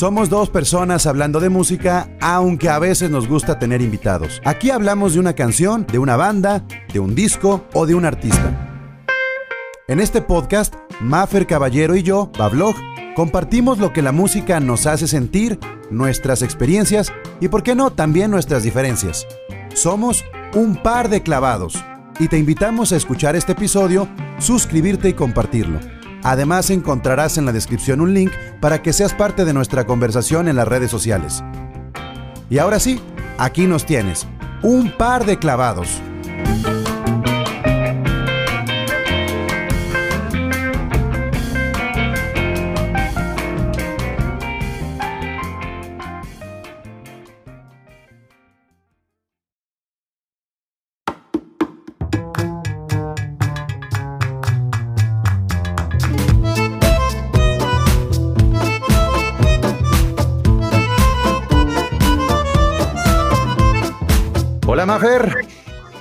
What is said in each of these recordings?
Somos dos personas hablando de música, aunque a veces nos gusta tener invitados. Aquí hablamos de una canción, de una banda, de un disco o de un artista. En este podcast, Maffer Caballero y yo, Bablog, compartimos lo que la música nos hace sentir, nuestras experiencias y, por qué no, también nuestras diferencias. Somos un par de clavados y te invitamos a escuchar este episodio, suscribirte y compartirlo. Además encontrarás en la descripción un link para que seas parte de nuestra conversación en las redes sociales. Y ahora sí, aquí nos tienes, un par de clavados.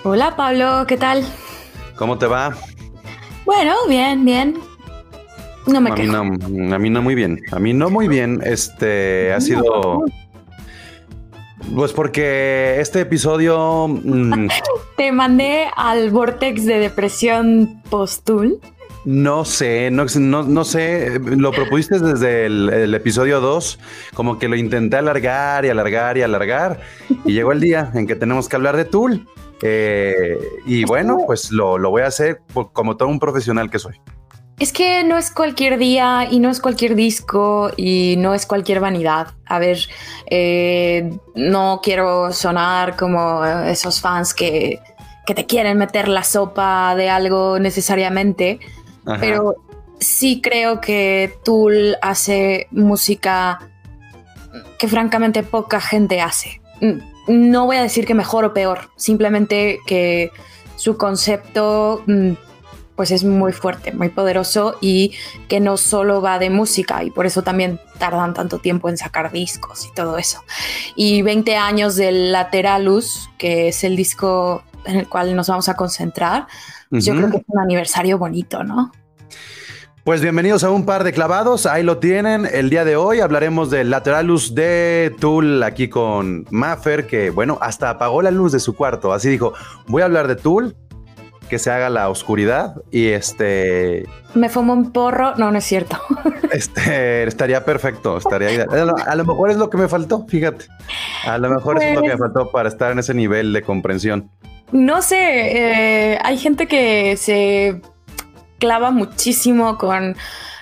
Hola Pablo, ¿qué tal? ¿Cómo te va? Bueno, bien, bien. No me a quejo. Mí no, a mí no muy bien. A mí no muy bien. Este ha sido. Pues porque este episodio. mm, Te mandé al vortex de depresión postul. No sé, no, no, no sé. Lo propusiste desde el, el episodio 2. Como que lo intenté alargar y alargar y alargar. Y llegó el día en que tenemos que hablar de Tool. Eh, y bueno, pues lo, lo voy a hacer como todo un profesional que soy. Es que no es cualquier día y no es cualquier disco y no es cualquier vanidad. A ver, eh, no quiero sonar como esos fans que, que te quieren meter la sopa de algo necesariamente, Ajá. pero sí creo que Tool hace música que francamente poca gente hace. No voy a decir que mejor o peor, simplemente que su concepto mm, pues es muy fuerte, muy poderoso y que no solo va de música y por eso también tardan tanto tiempo en sacar discos y todo eso. Y 20 años del Lateralus, que es el disco en el cual nos vamos a concentrar, yo creo que es un aniversario bonito, ¿no? Pues bienvenidos a un par de clavados, ahí lo tienen. El día de hoy hablaremos del Lateralus de Tool aquí con Maffer, que bueno, hasta apagó la luz de su cuarto. Así dijo, voy a hablar de Tool, que se haga la oscuridad y este, Me fumo un porro, no, no es cierto. este estaría perfecto, estaría. A lo, a lo mejor es lo que me faltó, fíjate. A lo mejor es lo que me Pues- faltó para estar en ese nivel de comprensión. No sé, eh, hay gente que se clava muchísimo con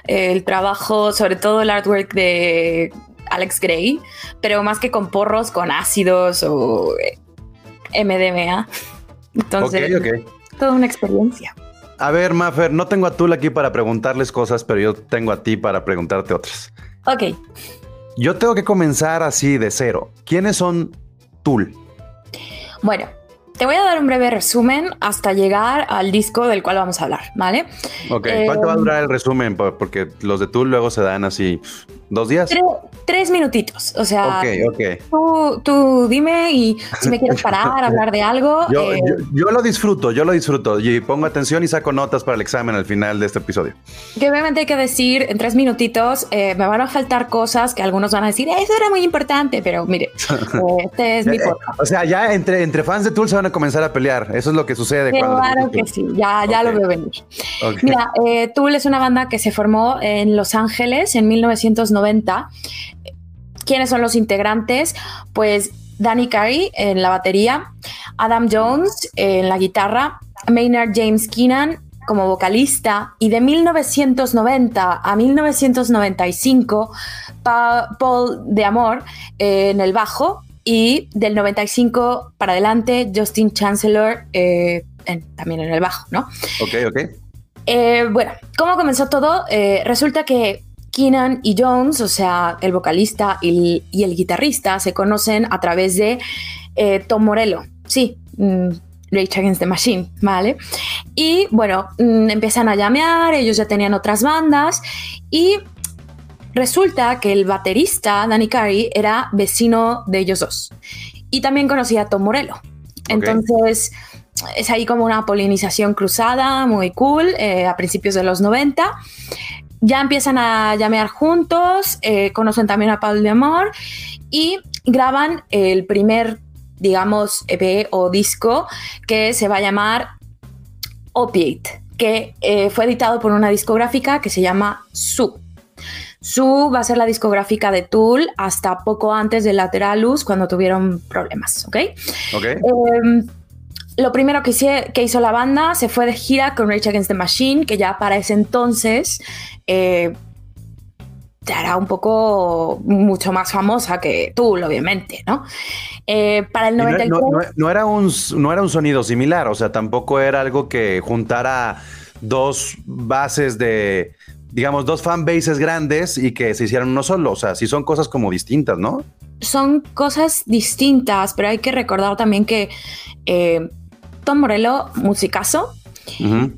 eh, el trabajo, sobre todo el artwork de Alex Gray, pero más que con porros, con ácidos o eh, MDMA. Entonces, toda una experiencia. A ver, Maffer, no tengo a Tool aquí para preguntarles cosas, pero yo tengo a ti para preguntarte otras. Ok, Yo tengo que comenzar así de cero. ¿Quiénes son Tool? bueno, te voy a dar un breve resumen hasta llegar al disco del cual vamos a hablar, ¿vale? Ok, Eh, ¿cuánto va a durar el resumen? Po- Porque los de Tool luego se dan así dos días. Tres, tres minutitos, o sea, Ok, ok. tú, tú dime y si me quieres parar, hablar de algo. Yo, eh, yo, yo lo disfruto, yo lo disfruto y pongo atención y saco notas para el examen al final de este episodio. Que obviamente hay que decir en tres minutitos, eh, me van a faltar cosas que algunos van a decir, eso era muy importante, pero mire, eh, este es mi Eh, podcast. O sea, ya entre, entre fans de Tool se van a comenzar a pelear. Eso es lo que sucede cuando. Claro que sí, ya, ya lo veo venir. Ok. Mira, eh, Tool es una banda que se formó en Los Ángeles en 1990. ¿Quiénes son los integrantes? Pues Danny Carey en la batería, Adam Jones en la guitarra, Maynard James Keenan como vocalista y de 1990 a 1995 Pa- Paul de Amor eh, en el bajo y del 95 para adelante Justin Chancellor eh, en- también en el bajo, ¿no? Ok, ok. Eh, bueno, ¿cómo comenzó todo? Eh, resulta que Keenan y Jones, o sea, el vocalista y el, y el guitarrista, se conocen a través de Tom Morello. Sí, mm, Rage Against the Machine, ¿vale? Y bueno, mm, empiezan a llamear, ellos ya tenían otras bandas y resulta que el baterista, Danny Carey, era vecino de ellos dos y también conocía a Tom Morello. Entonces, es ahí como una polinización cruzada, muy cool, eh, a principios de los 90. ya empiezan a llamear juntos, eh, conocen también a Paul de Amor y graban el primer, digamos, EP o disco que se va a llamar Opiate, que eh, fue editado por una discográfica que se llama Su. Su va a ser la discográfica de Tool hasta poco antes de Lateralus cuando tuvieron problemas, ¿ok? Em, lo primero que, hice- que hizo la banda se fue de gira con Rage Against the Machine, que ya para ese entonces eh, era un poco mucho más famosa que Tool, obviamente, ¿no? Eh, para el Y no, 93... no- no- no era un, no era un sonido similar, o sea, tampoco era algo que juntara dos bases de, digamos, dos fanbases grandes y que se hicieran uno solo. O sea, sí son cosas como distintas, ¿no? son cosas distintas, pero hay que recordar también que eh, Tom Morello, musicazo, Ujú.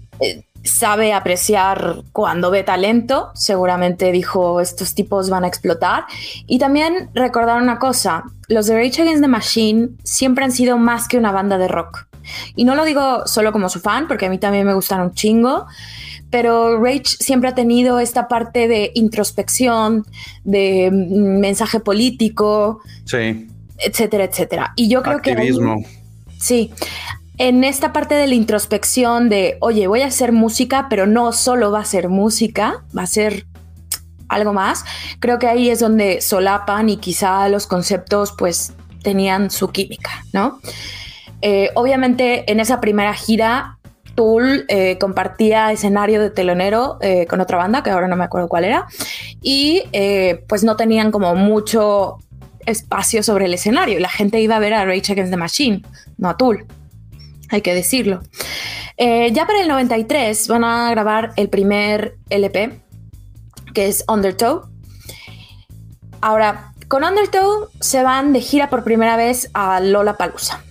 sabe apreciar cuando ve talento, seguramente dijo estos tipos van a explotar. Y también recordar una cosa, los de Rage Against the Machine siempre han sido más que una banda de rock. Y no lo digo solo como su fan, porque a mí también me gustan un chingo, pero Rage siempre ha tenido esta parte de introspección, de mm, mensaje político, Sí, etcétera, etcétera. Y yo creo que... ahí-. Sí. En esta parte de la introspección de, oye, voy a hacer música, pero no solo va a ser música, va a ser algo más. Creo que ahí es donde solapan y quizá los conceptos pues tenían su química, ¿no? Eh, obviamente en esa primera gira, Tool eh, compartía escenario de telonero eh, con otra banda, que ahora no me acuerdo cuál era, y eh, pues no tenían como mucho espacio sobre el escenario. La gente iba a ver a Rage Against the Machine, no a Tool, hay que decirlo. Ya para el 93 van a grabar el primer LP, que es Undertow. Ahora, con Undertow se van de gira por primera vez a Lola Palusa.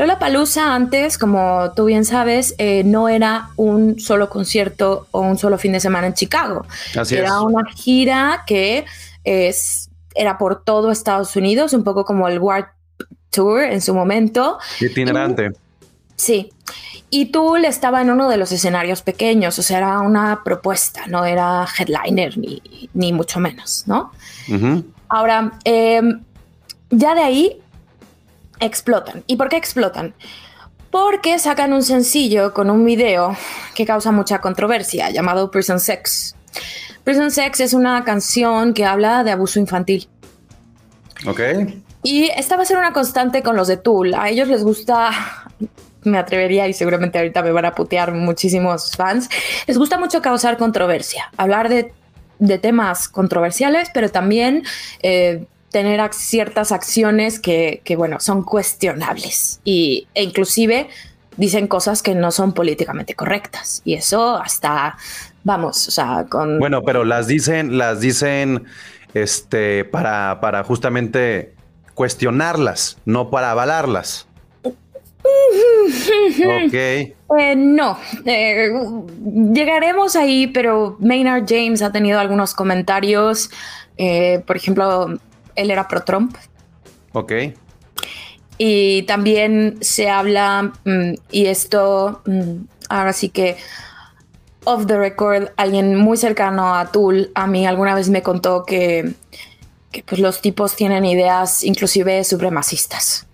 Lola Palusa antes, como tú bien sabes, eh, no era un solo concierto o un solo fin de semana en Chicago. Así era es. una gira que es, era por todo Estados Unidos, un poco como el Warp Tour en su momento. Itinerante. Sí. Y Tool estaba en uno de los escenarios pequeños, o sea, era una propuesta, no era headliner ni, ni mucho menos, ¿no? Ahora, eh, ya de ahí explotan. ¿Y por qué explotan? Porque sacan un sencillo con un video que causa mucha controversia llamado Prison Sex. Prison Sex es una canción que habla de abuso infantil. Ok. Y esta va a ser una constante con los de Tool. A ellos les gusta, me atrevería y seguramente ahorita me van a putear muchísimos fans, les gusta mucho causar controversia, hablar de, de temas controversiales, pero también eh, tener ciertas acciones que, que, bueno, son cuestionables y, e inclusive dicen cosas que no son políticamente correctas. Y eso hasta, vamos, o sea, con... Bueno, pero las dicen, las dicen este, para, para justamente cuestionarlas, no para avalarlas. ok. Eh, no, eh, llegaremos ahí, pero Maynard James ha tenido algunos comentarios. eh, por ejemplo, él era pro Trump. Ok. Y también se habla, mm, y esto mm, ahora sí que off the record, alguien muy cercano a Tool a mí alguna vez me contó que, que pues los tipos tienen ideas inclusive supremacistas.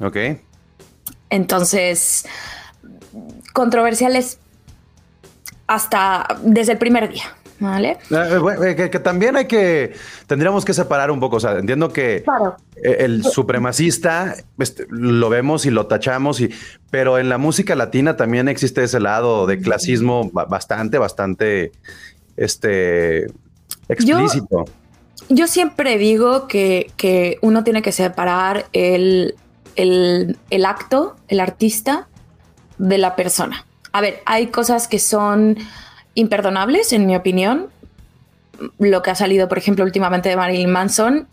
Ok. Entonces, controversiales hasta desde el primer día, ¿vale? Eh, bueno, eh, que, que también hay que, tendríamos que separar un poco, o sea, entiendo que Claro. eh, el supremacista este, lo vemos y lo tachamos, y, pero en la música latina también existe ese lado de clasismo ba- bastante, bastante, este, explícito. Yo siempre digo que, que uno tiene que separar el, el- el acto, el artista, de la persona. A ver, hay cosas que son imperdonables, en mi opinión. Lo que ha salido, por ejemplo, últimamente de Marilyn Manson,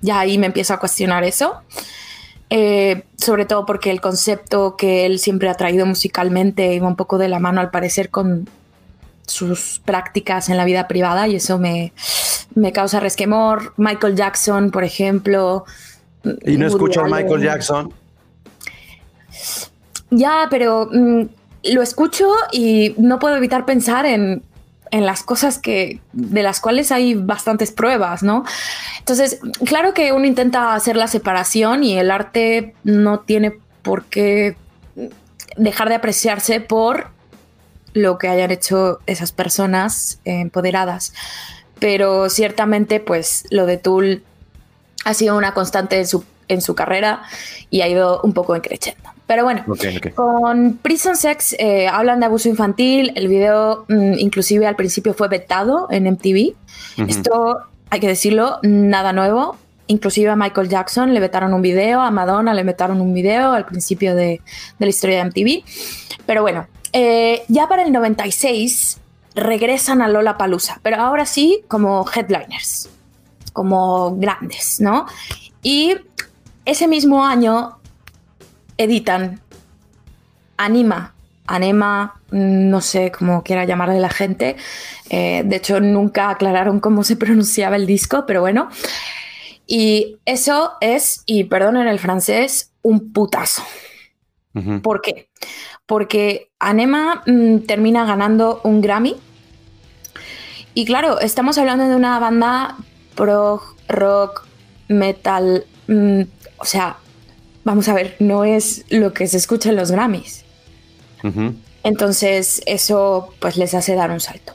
ya ahí me empiezo a cuestionar eso. Eh, sobre todo porque el concepto que él siempre ha traído musicalmente iba un poco de la mano, al parecer, con sus prácticas en la vida privada y eso me, me causa resquemor. Michael Jackson, por ejemplo. Y no Woody escucho a. Michael Jackson. Ya, pero mm, lo escucho y no puedo evitar pensar en en las cosas que de las cuales hay bastantes pruebas, ¿no? Entonces, claro que uno intenta hacer la separación y el arte no tiene por qué dejar de apreciarse por lo que hayan hecho esas personas empoderadas. Pero ciertamente, pues lo de Tool ha sido una constante en su, en su carrera y ha ido un poco creciendo. Pero bueno, con Prison Sex eh, hablan de abuso infantil. El video, mm, inclusive al principio, fue vetado en MTV. Esto, hay que decirlo, nada nuevo. Inclusive a Michael Jackson le vetaron un video, a Madonna le vetaron un video al principio de, la historia de MTV. Pero bueno, eh, ya para el 96 regresan a Lola Palusa, pero ahora sí como headliners, como grandes, ¿no? Y ese mismo año editan Anima, Anema, no sé cómo quiera llamarle la gente. Eh, de hecho, nunca aclararon cómo se pronunciaba el disco, pero bueno. Y eso es, y perdonen el francés, un putazo. ¿Por qué? Porque Anema mm, termina ganando un Grammy. Y claro, estamos hablando de una banda pro rock, metal, mm, o sea, vamos a ver, no es lo que se escucha en los Grammys. Entonces, eso pues les hace dar un salto.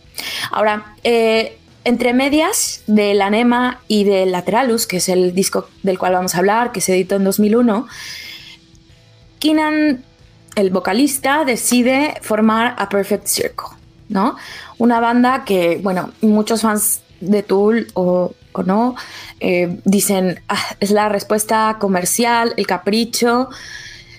Ahora, eh, entre medias de la Nema y de Lateralus, que es el disco del cual vamos a hablar, que se editó en 2001, Keenan, el vocalista, decide formar a Perfect Circle, ¿no? Una banda que, bueno, muchos fans de Tool o no, eh, dicen, ah, es la respuesta comercial, el capricho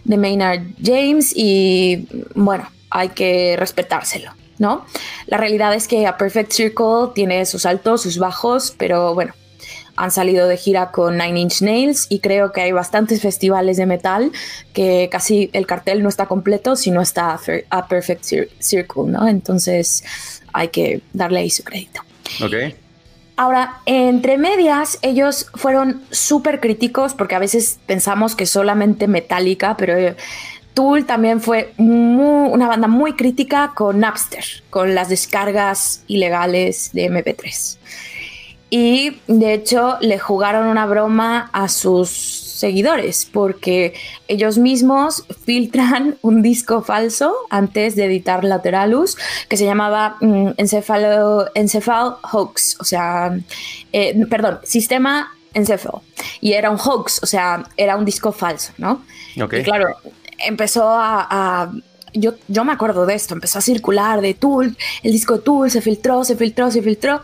de Maynard James y bueno, hay que respetárselo, ¿no? La realidad es que A Perfect Circle tiene sus altos, sus bajos, pero bueno, han salido de gira con Nine Inch Nails y creo que hay bastantes festivales de metal que casi el cartel no está completo si no está A Perfect Circle, ¿no? Entonces hay que darle ahí su crédito. Ok. Ahora, entre medias, ellos fueron súper críticos porque a veces pensamos que solamente Metallica, pero eh, Tool también fue una banda muy crítica con Napster, con las descargas ilegales de MP3. Y de hecho le jugaron una broma a sus seguidores porque ellos mismos filtran un disco falso antes de editar Lateralus que se llamaba mm, Encephalo, Hoax, o sea, eh, perdón, Sistema Encephalo. Y era un hoax, o sea, era un disco falso, ¿no? Y claro, empezó a, yo, yo, me acuerdo de esto, empezó a circular de Tool, el disco de Tool se filtró, se filtró, se filtró,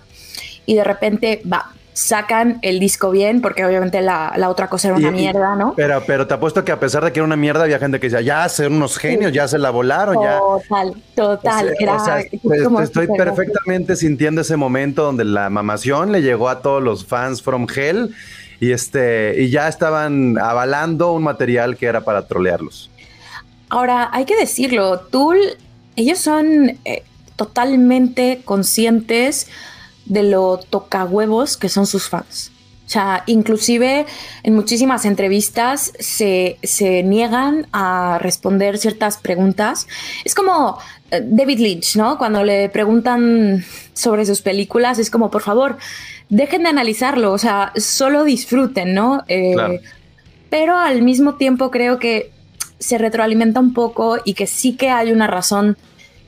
y de repente, va, sacan el disco bien, porque obviamente la, otra cosa era una mierda, ¿no? Pero, pero te apuesto que a pesar de que era una mierda, había gente que decía, ya, ser unos genios, ya se la volaron, ya. Total, total. Pues, estoy perfectamente sintiendo ese momento donde la mamación le llegó a todos los fans from hell y, este, y ya estaban avalando un material que era para trolearlos. Ahora, hay que decirlo, Tool, ellos son eh, totalmente conscientes de lo tocahuevos que son sus fans. O sea, inclusive en muchísimas entrevistas se, niegan a responder ciertas preguntas. Es como eh, David Lynch, ¿no? Cuando le preguntan sobre sus películas, es como, por favor, dejen de analizarlo, o sea, solo disfruten, ¿no? Eh, pero al mismo tiempo creo que se retroalimenta un poco y que sí que hay una razón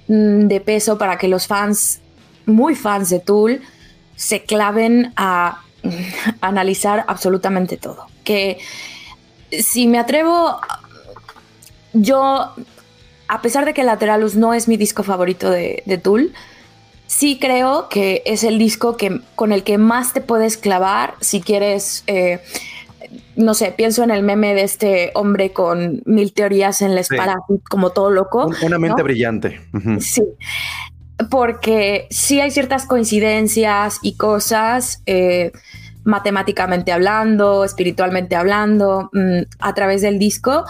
mm, de peso para que los fans muy fans de Tool se claven a, analizar absolutamente todo. Que si me atrevo, yo, a pesar de que Lateralus no es mi disco favorito de, Tool, sí creo que es el disco que, con el que más te puedes clavar si quieres, eh, no sé, pienso en el meme de este hombre con mil teorías en la espalda, como todo loco. Una mente brillante. Sí porque sí hay ciertas coincidencias y cosas, eh, matemáticamente hablando, espiritualmente hablando, mm, a través del disco,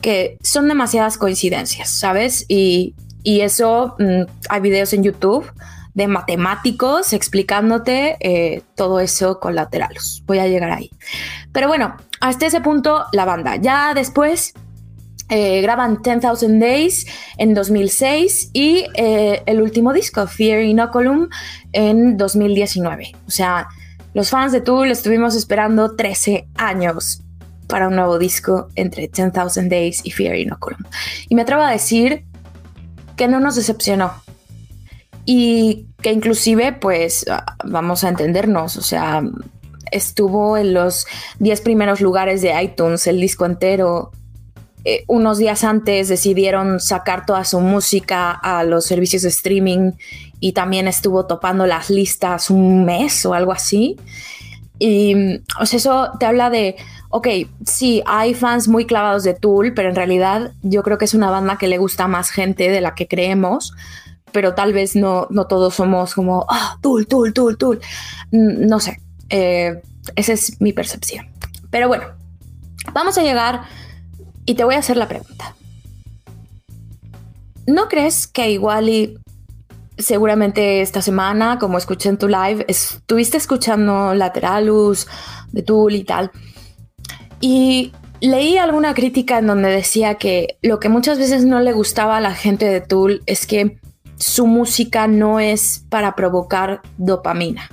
que son demasiadas coincidencias, ¿sabes? Y, eso, mm, hay videos en YouTube de matemáticos explicándote eh, todo eso con laterales. Voy a llegar ahí. Pero bueno, hasta ese punto la banda. Ya después eh, graban 10,000 Days en 2006 y eh, el último disco, Fear Inoculum, en 2019. O sea, los fans de Tool estuvimos esperando 13 años para un nuevo disco entre 10,000 Days y Fear Inoculum. Y me atrevo a decir que no nos decepcionó. Y que inclusive, pues, ah, vamos a entendernos, o sea, estuvo en los 10 primeros lugares de iTunes, el disco entero, eh, unos días antes decidieron sacar toda su música a los servicios de streaming y también estuvo topando las listas un mes o algo así. Y o sea, eso te habla de, ok, sí, hay fans muy clavados de Tool, pero en realidad yo creo que es una banda que le gusta más gente de la que creemos, pero tal vez no, no todos somos como, ah, Tool, Tool, Tool, Tool. No sé, eh, esa es mi percepción. Pero bueno, vamos a llegar y te voy a hacer la pregunta. ¿No crees que igual y seguramente esta semana, como escuché en tu live, estuviste escuchando Lateralus de Tool y tal? Y leí alguna crítica en donde decía que lo que muchas veces no le gustaba a la gente de Tool es que su música no es para provocar dopamina.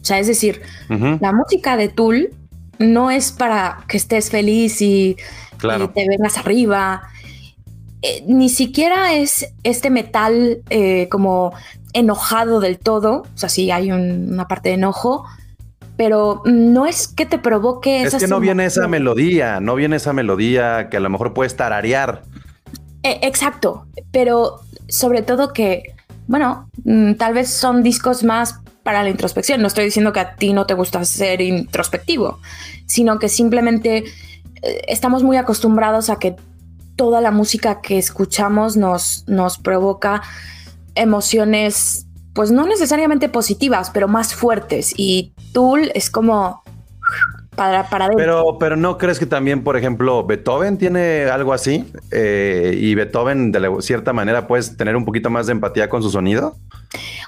O sea, es decir, la música de Tool no es para que estés feliz y claro. te vengas arriba. Eh, ni siquiera es este metal eh, como enojado del todo, o sea, sí hay una parte de enojo, pero no es que te provoque Es que no viene esa melodía, no viene esa melodía que a lo mejor puedes tararear. Eh, exacto, pero sobre todo que, bueno, mm, tal vez son discos más para la introspección. No estoy diciendo que a ti no te gusta ser introspectivo, sino que simplemente estamos muy acostumbrados a que toda la música que escuchamos nos, nos provoca emociones, pues no necesariamente positivas, pero más fuertes. Y Tool es como para, para Pero, pero no crees que también, por ejemplo, Beethoven tiene algo así eh, y Beethoven de cierta manera puedes tener un poquito más de empatía con su sonido.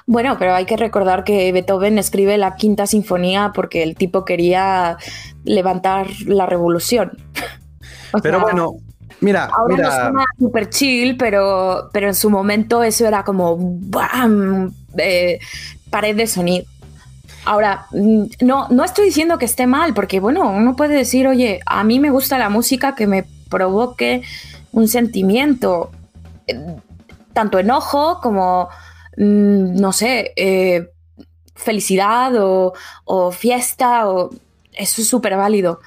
Bueno, pero hay que recordar que Beethoven escribe la quinta sinfonía porque el tipo quería levantar la revolución. pero bueno, mira, ahora mira. no suena super chill, pero, pero en su momento eso era como ¡bam! Eh, pared de sonido. Ahora, mm, no, no estoy diciendo que esté mal, porque bueno, uno puede decir, oye, a mí me gusta la música que me provoque un sentimiento, eh, tanto enojo como, mm, no sé, eh, felicidad o, fiesta, o eso es súper válido.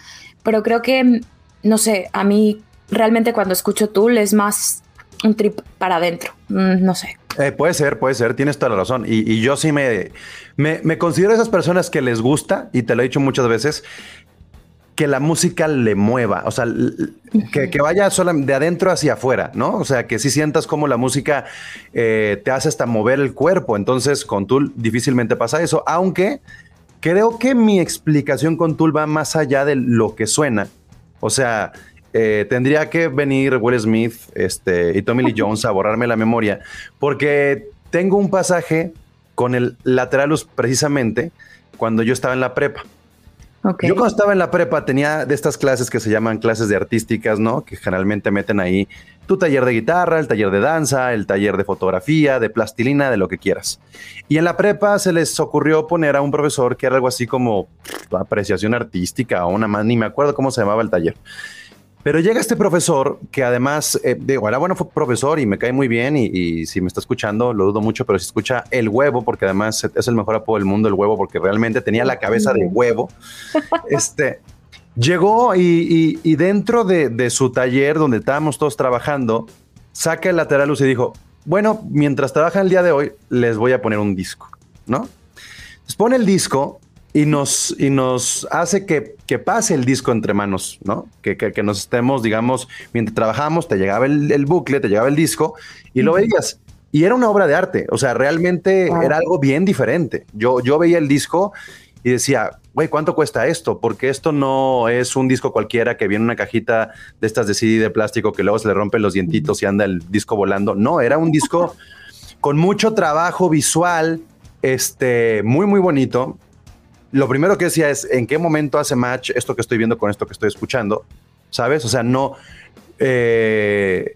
Pero creo que, no sé, a mí realmente cuando escucho Tool es más un trip para adentro, mm, no sé. Eh, puede ser, puede ser, tienes toda la razón. Y, yo sí me, me, considero esas personas que les gusta, y te lo he dicho muchas veces, que la música le mueva, o sea, que, vaya de adentro hacia afuera, ¿no? O sea, que si sientas como la música eh, te hace hasta mover el cuerpo. Entonces, con Tool difícilmente pasa eso, aunque creo que mi explicación con Tool va más allá de lo que suena. O sea, eh, tendría que venir Will Smith este, y Tommy Lee Jones a borrarme la memoria, porque tengo un pasaje con el Lateralus precisamente cuando yo estaba en la prepa. Yo cuando estaba en la prepa tenía de estas clases que se llaman clases de artísticas, ¿no? Que generalmente meten ahí tu taller de guitarra, el taller de danza, el taller de fotografía, de plastilina, de lo que quieras. Y en la prepa se les ocurrió poner a un profesor que era algo así como apreciación artística o una más, ni me acuerdo cómo se llamaba el taller. Pero llega este profesor que además, eh, digo, era bueno, fue profesor y me cae muy bien y, si me está escuchando, lo dudo mucho, pero si escucha el huevo, porque además es el mejor apodo del mundo, el huevo, porque realmente tenía la cabeza de huevo. este, llegó y, dentro de, su taller donde estábamos todos trabajando, saca el lateral y dijo, bueno, mientras trabajan el día de hoy, les voy a poner un disco, ¿no? Les pone el disco y nos, y nos hace que, pase el disco entre manos, ¿no? Que, que, nos estemos, digamos, mientras trabajamos, te llegaba el, bucle, te llegaba el disco y lo veías. Y era una obra de arte, o sea, realmente era algo bien diferente. Yo, yo veía el disco y decía, güey, ¿cuánto cuesta esto? Porque esto no es un disco cualquiera que viene en una cajita de estas de CD de plástico que luego se le rompen los dientitos y anda el disco volando. No, era un disco con mucho trabajo visual, este, muy, muy bonito lo primero que decía es, ¿en qué momento hace match esto que estoy viendo con esto que estoy escuchando? ¿Sabes? O sea, no, eh,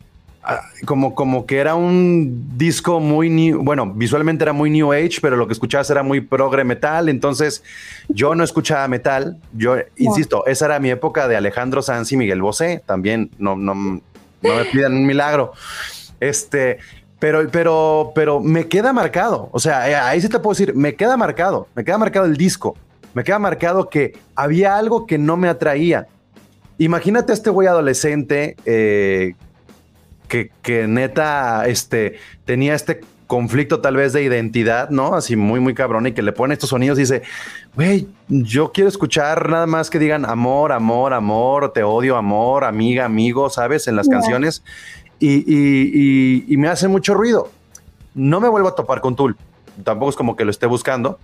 como, como que era un disco muy new, bueno, visualmente era muy new age, pero lo que escuchabas era muy progre metal, entonces yo no escuchaba metal, yo insisto, esa era mi época de Alejandro Sanz y Miguel Bosé, también no, no, no me pidan un milagro. Este, pero, pero, pero me queda marcado, o sea, eh, ahí sí te puedo decir, me queda marcado, me queda marcado el disco, me queda marcado que había algo que no me atraía. Imagínate a este güey adolescente eh, que, neta este, tenía este conflicto tal vez de identidad, ¿no? Así muy, muy cabrón y que le pone estos sonidos y dice, güey, yo quiero escuchar nada más que digan amor, amor, amor, te odio, amor, amiga, amigo, ¿sabes? En las canciones y, me hace mucho ruido. No me vuelvo a topar con Tool, tampoco es como que lo esté buscando.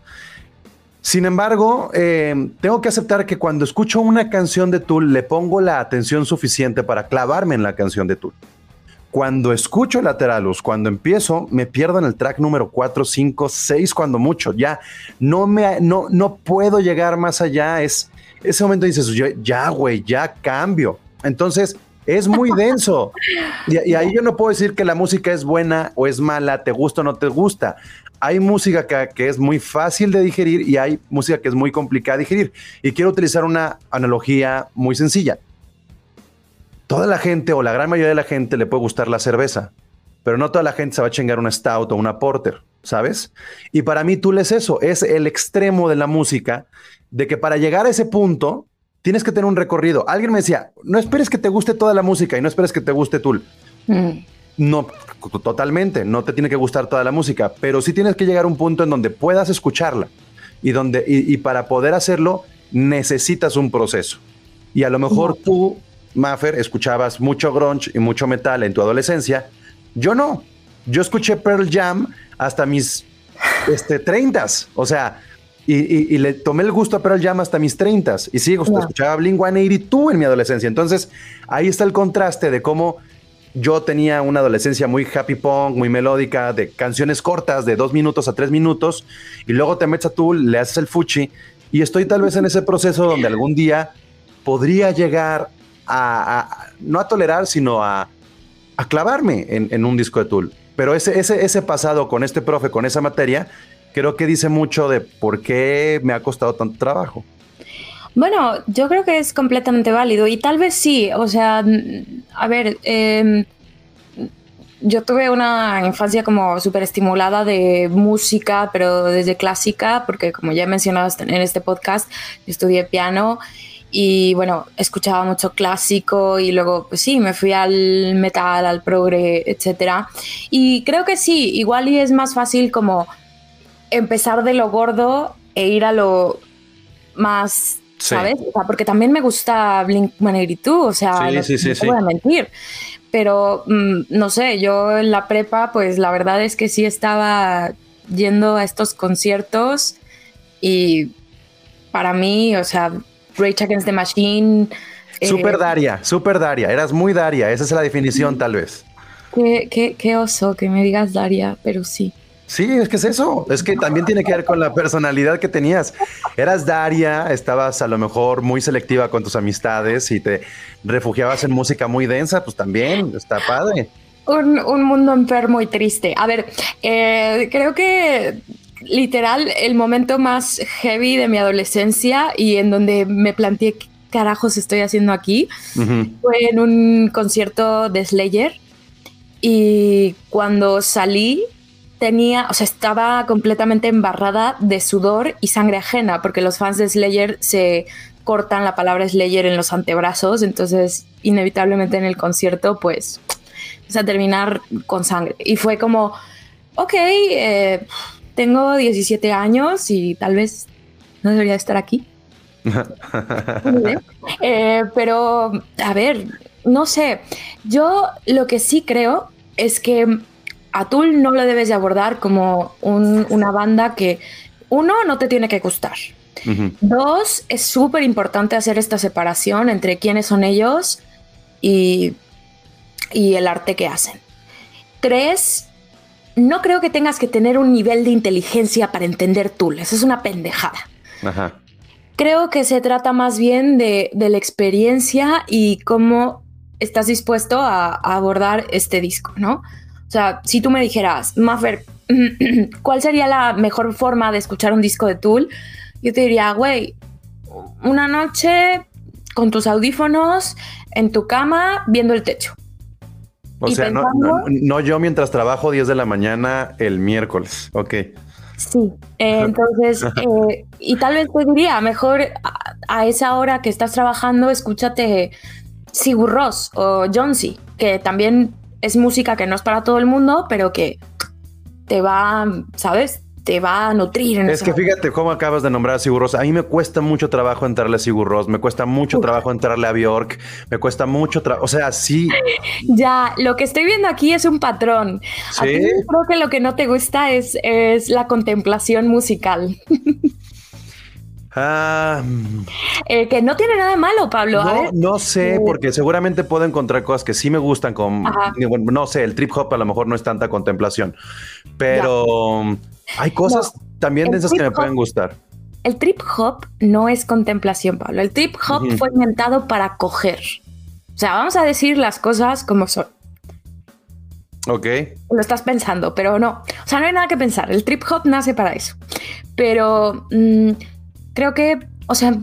Sin embargo, eh, tengo que aceptar que cuando escucho una canción de Tool le pongo la atención suficiente para clavarme en la canción de Tool. Cuando escucho Lateralus, cuando empiezo, me pierdo en el track número 4, 5, 6, cuando mucho. Ya no me no, no puedo llegar más allá. Es ese momento dices, ya, güey, ya cambio. Entonces, es muy denso. Y, ahí yo no puedo decir que la música es buena o es mala, te gusta o no te gusta. Hay música que, que, es muy fácil de digerir y hay música que es muy complicada de digerir. Y quiero utilizar una analogía muy sencilla toda la gente o la gran mayoría de la gente le puede gustar la cerveza, pero no toda la gente se va a chingar una stout o una porter, ¿sabes? Y para mí tú es eso, es el extremo de la música, de que para llegar a ese punto tienes que tener un recorrido. Alguien me decía, no esperes que te guste toda la música y no esperes que te guste tú. Mm. No, totalmente, no te tiene que gustar toda la música, pero sí tienes que llegar a un punto en donde puedas escucharla y donde y, para poder hacerlo necesitas un proceso. Y a lo mejor tú Maffer, escuchabas mucho grunge y mucho metal en tu adolescencia. Yo no. Yo escuché Pearl Jam hasta mis este, 30 O sea, y, le tomé el gusto a Pearl Jam hasta mis 30 Y sí, escuchaba Blink 182 en mi adolescencia. Entonces, ahí está el contraste de cómo yo tenía una adolescencia muy happy punk, muy melódica, de canciones cortas, de dos minutos a tres minutos. Y luego te metes a tú, le haces el fuchi. Y estoy tal vez en ese proceso donde algún día podría llegar no a tolerar, sino a, clavarme en, un disco de Tool. Pero ese, ese, ese pasado con este profe, con esa materia, creo que dice mucho de por qué me ha costado tanto trabajo. Bueno, yo creo que es completamente válido y tal vez sí, o sea, a ver, em, yo tuve una infancia como súper estimulada de música, pero desde clásica, porque como ya he mencionado en este podcast, estudié piano y bueno, escuchaba mucho clásico y luego, pues sí, me fui al metal, al progre, etc. Y creo que sí, igual y es más fácil como empezar de lo gordo e ir a lo más, ¿sabes? O sea, porque también me gusta Blink-182, o sea, no, voy a mentir. Pero, mm, no sé, yo en la prepa, pues la verdad es que sí estaba yendo a estos conciertos y para mí, o sea, Rage Against the Machine. Super eh, Daria, super Daria, eras muy Daria, esa es la definición tal vez. Qué, qué, oso que me digas Daria, pero sí. Sí, es que es eso. Es que también tiene que ver con la personalidad que tenías. Eras Daria, estabas a lo mejor muy selectiva con tus amistades y te refugiabas en música muy densa, pues también está padre. Un, un mundo enfermo y triste. A ver, eh, creo que literal el momento más heavy de mi adolescencia y en donde me planteé qué carajos estoy haciendo aquí fue en un concierto de Slayer y cuando salí tenía, o sea, estaba completamente embarrada de sudor y sangre ajena porque los fans de Slayer se cortan la palabra Slayer en los antebrazos, entonces inevitablemente en el concierto pues a terminar con sangre y fue como, ok, eh, tengo 17 años y tal vez no debería estar aquí. Eh, pero, a ver, no sé, yo lo que sí creo es que a Tool no lo debes de abordar como una banda que, uno, no te tiene que gustar. Dos, es súper importante hacer esta separación entre quiénes son ellos y, y el arte que hacen. Tres, no creo que tengas que tener un nivel de inteligencia para entender Tool. Eso es una pendejada. Creo que se trata más bien de, la experiencia y cómo estás dispuesto a, abordar este disco, ¿no? O sea, si tú me dijeras, Maffer, ¿cuál sería la mejor forma de escuchar un disco de Tool? Yo te diría, güey, una noche con tus audífonos en tu cama viendo el techo. O sea, no, yo mientras trabajo 10 de la mañana el miércoles. Ok. Sí, eh, entonces, eh, y tal vez te diría, mejor a, esa hora que estás trabajando, escúchate Sigur Ross o Jonesy, que también es música que no es para todo el mundo, pero que te va, ¿sabes? te va a nutrir. En es que fíjate cómo acabas de nombrar a Sigur Ross. A mí me cuesta mucho trabajo entrarle a Sigur Ross, me cuesta mucho trabajo entrarle a Bjork, me cuesta mucho trabajo, o sea, sí. Ya, lo que estoy viendo aquí es un patrón. ¿Sí? creo que lo que no te gusta es, es la contemplación musical. Ah, eh, que no tiene nada de malo, Pablo. No, no sé, eh, porque seguramente puedo encontrar cosas que sí me gustan, con, no sé, el trip hop a lo mejor no es tanta contemplación, pero hay cosas también de esas que me pueden gustar. El trip hop no es contemplación, Pablo. El trip hop fue inventado para coger. O sea, vamos a decir las cosas como son. Ok. Lo estás pensando, pero no. O sea, no hay nada que pensar. El trip hop nace para eso. Pero mm, creo que, o sea,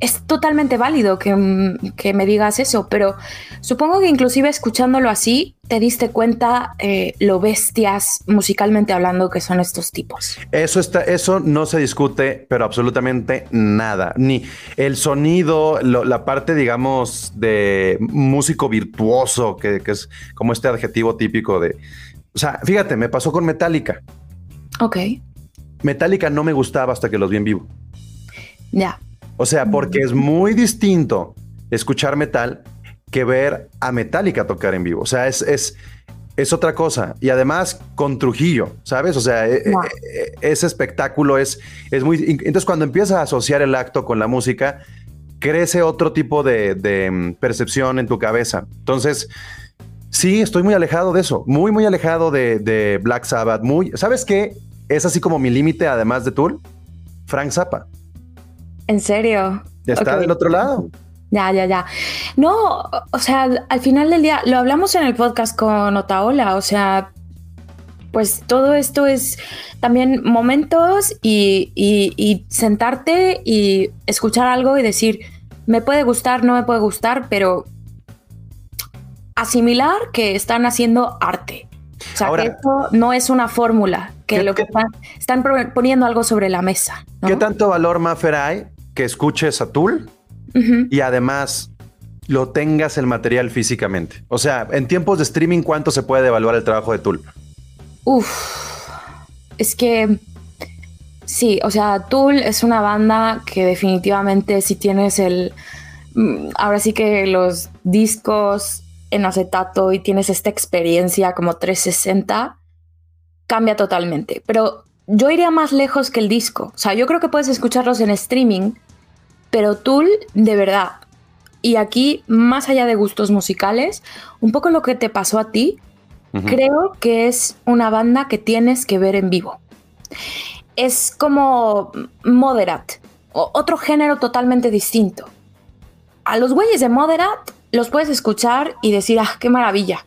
es totalmente válido que, me digas eso, pero supongo que inclusive escuchándolo así te diste cuenta eh, lo bestias musicalmente hablando que son estos tipos. Eso está, eso no se discute, pero absolutamente nada. Ni el sonido, la parte, digamos, de músico virtuoso, que, que, es como este adjetivo típico de. O sea, fíjate, me pasó con Metallica. Ok. Metallica no me gustaba hasta que los vi en vivo. Ya. O sea, porque es muy distinto escuchar metal que ver a Metallica tocar en vivo. O sea, es, es, es otra cosa. Y además con Trujillo, ¿sabes? O sea, e, e, e, ese espectáculo es, es muy... Entonces cuando empiezas a asociar el acto con la música, crece otro tipo de, mm, percepción en tu cabeza. Entonces, sí, estoy muy alejado de eso. Muy, muy alejado de, de Black Sabbath. Muy... ¿Sabes qué? Es así como mi límite, además de Tool. Frank Zappa. ¿En serio? Está del otro lado. Ya, ya, ya. No, o sea, al final del día, lo hablamos en el podcast con Otaola, o sea, pues todo esto es también momentos y, y, sentarte y escuchar algo y decir, me puede gustar, no me puede gustar, pero asimilar que están haciendo arte. O sea, que esto no es una fórmula, que lo que están, están, poniendo algo sobre la mesa. ¿Qué tanto valor, Mafer, hay que escuches a Tool y además lo tengas el material físicamente. O sea, en tiempos de streaming, ¿cuánto se puede evaluar el trabajo de Tool? Uf, es que sí, o sea, Tool es una banda que definitivamente si tienes el, mm, ahora sí que los discos en acetato y tienes esta experiencia como 360, cambia totalmente. Pero yo iría más lejos que el disco. O sea, yo creo que puedes escucharlos en streaming pero Tool, de verdad, y aquí, más allá de gustos musicales, un poco lo que te pasó a ti, creo que es una banda que tienes que ver en vivo. Es como Moderat, otro género totalmente distinto. A los güeyes de Moderat los puedes escuchar y decir, ah, qué maravilla.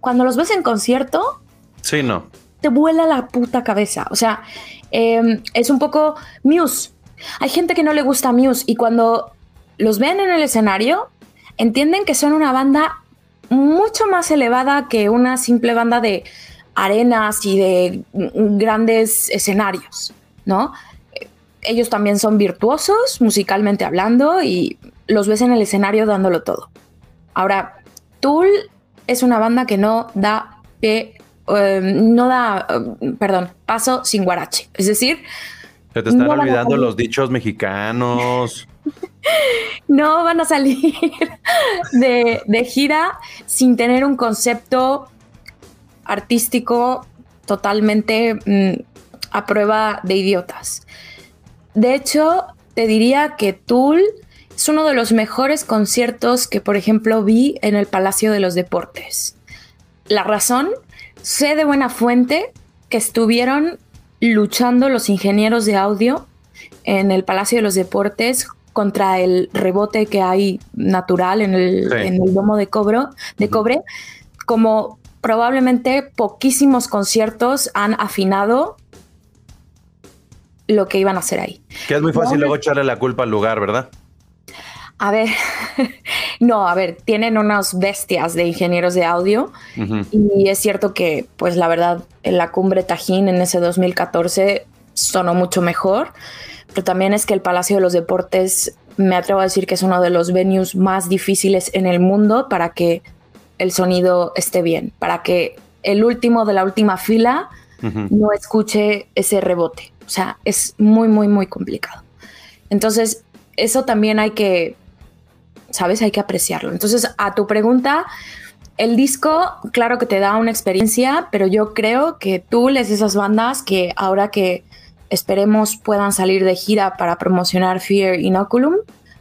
Cuando los ves en concierto, sí, no. Te vuela la puta cabeza. O sea, em, es un poco Muse. Hay gente que no le gusta Muse y cuando los ven en el escenario, entienden que son una banda mucho más elevada que una simple banda de arenas y de grandes escenarios, ¿no? Ellos también son virtuosos musicalmente hablando y los ves en el escenario dándolo todo. Ahora, Tool es una banda que no da eh, no da, eh, perdón, paso sin guarache. Es decir, se te están olvidando los dichos mexicanos. no van a salir de, gira sin tener un concepto artístico totalmente mm, a prueba de idiotas. De hecho, te diría que Tool es uno de los mejores conciertos que, por ejemplo, vi en el Palacio de los Deportes. La razón, sé de buena fuente que estuvieron luchando los ingenieros de audio en el Palacio de los Deportes contra el rebote que hay natural en el, en el domo de, cobro, de cobre, como probablemente poquísimos conciertos han afinado lo que iban a hacer ahí. Que es muy fácil luego echarle la culpa al lugar, ¿verdad? A ver, no, a ver, tienen unas bestias de ingenieros de audio y es cierto que, pues la verdad, en la cumbre Tajín en ese 2014 sonó mucho mejor, pero también es que el Palacio de los Deportes, me atrevo a decir que es uno de los venues más difíciles en el mundo para que el sonido esté bien, para que el último de la última fila no escuche ese rebote. O sea, es muy, muy, muy complicado. Entonces, eso también hay que ¿sabes? Hay que apreciarlo. Entonces, a tu pregunta, el disco, claro que te da una experiencia, pero yo creo que tú les esas bandas que ahora que esperemos puedan salir de gira para promocionar Fear Inoculum,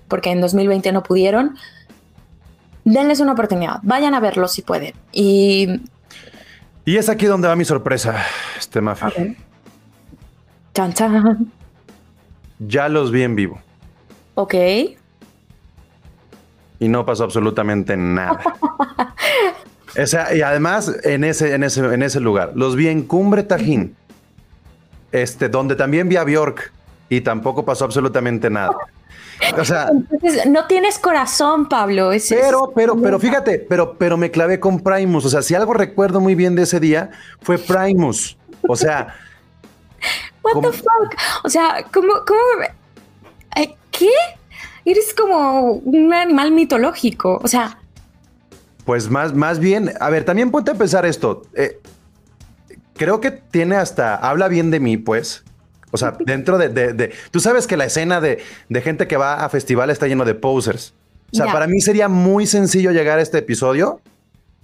porque en 2020 no pudieron, denles una oportunidad, vayan a verlos si pueden. Y, y es aquí donde va mi sorpresa, este Mafi. Chan, chan. Ya los vi en vivo. Ok y no pasó absolutamente nada. o sea, y además en ese, en ese, en ese lugar, los vi en Cumbre Tajín, este, donde también vi a Bjork y tampoco pasó absolutamente nada. O sea, Entonces, no tienes corazón, Pablo. pero, pero, pero fíjate, pero, pero me clavé con Primus. O sea, si algo recuerdo muy bien de ese día, fue Primus. O sea. What the fuck? O sea, ¿cómo, cómo? Eh, ¿Qué? Eres como un animal mitológico. O sea. Pues más, más bien, a ver, también ponte a pensar esto. Eh, creo que tiene hasta, habla bien de mí, pues. O sea, dentro de, tú sabes que la escena de, gente que va a festival está lleno de posers. O sea, para mí sería muy sencillo llegar a este episodio,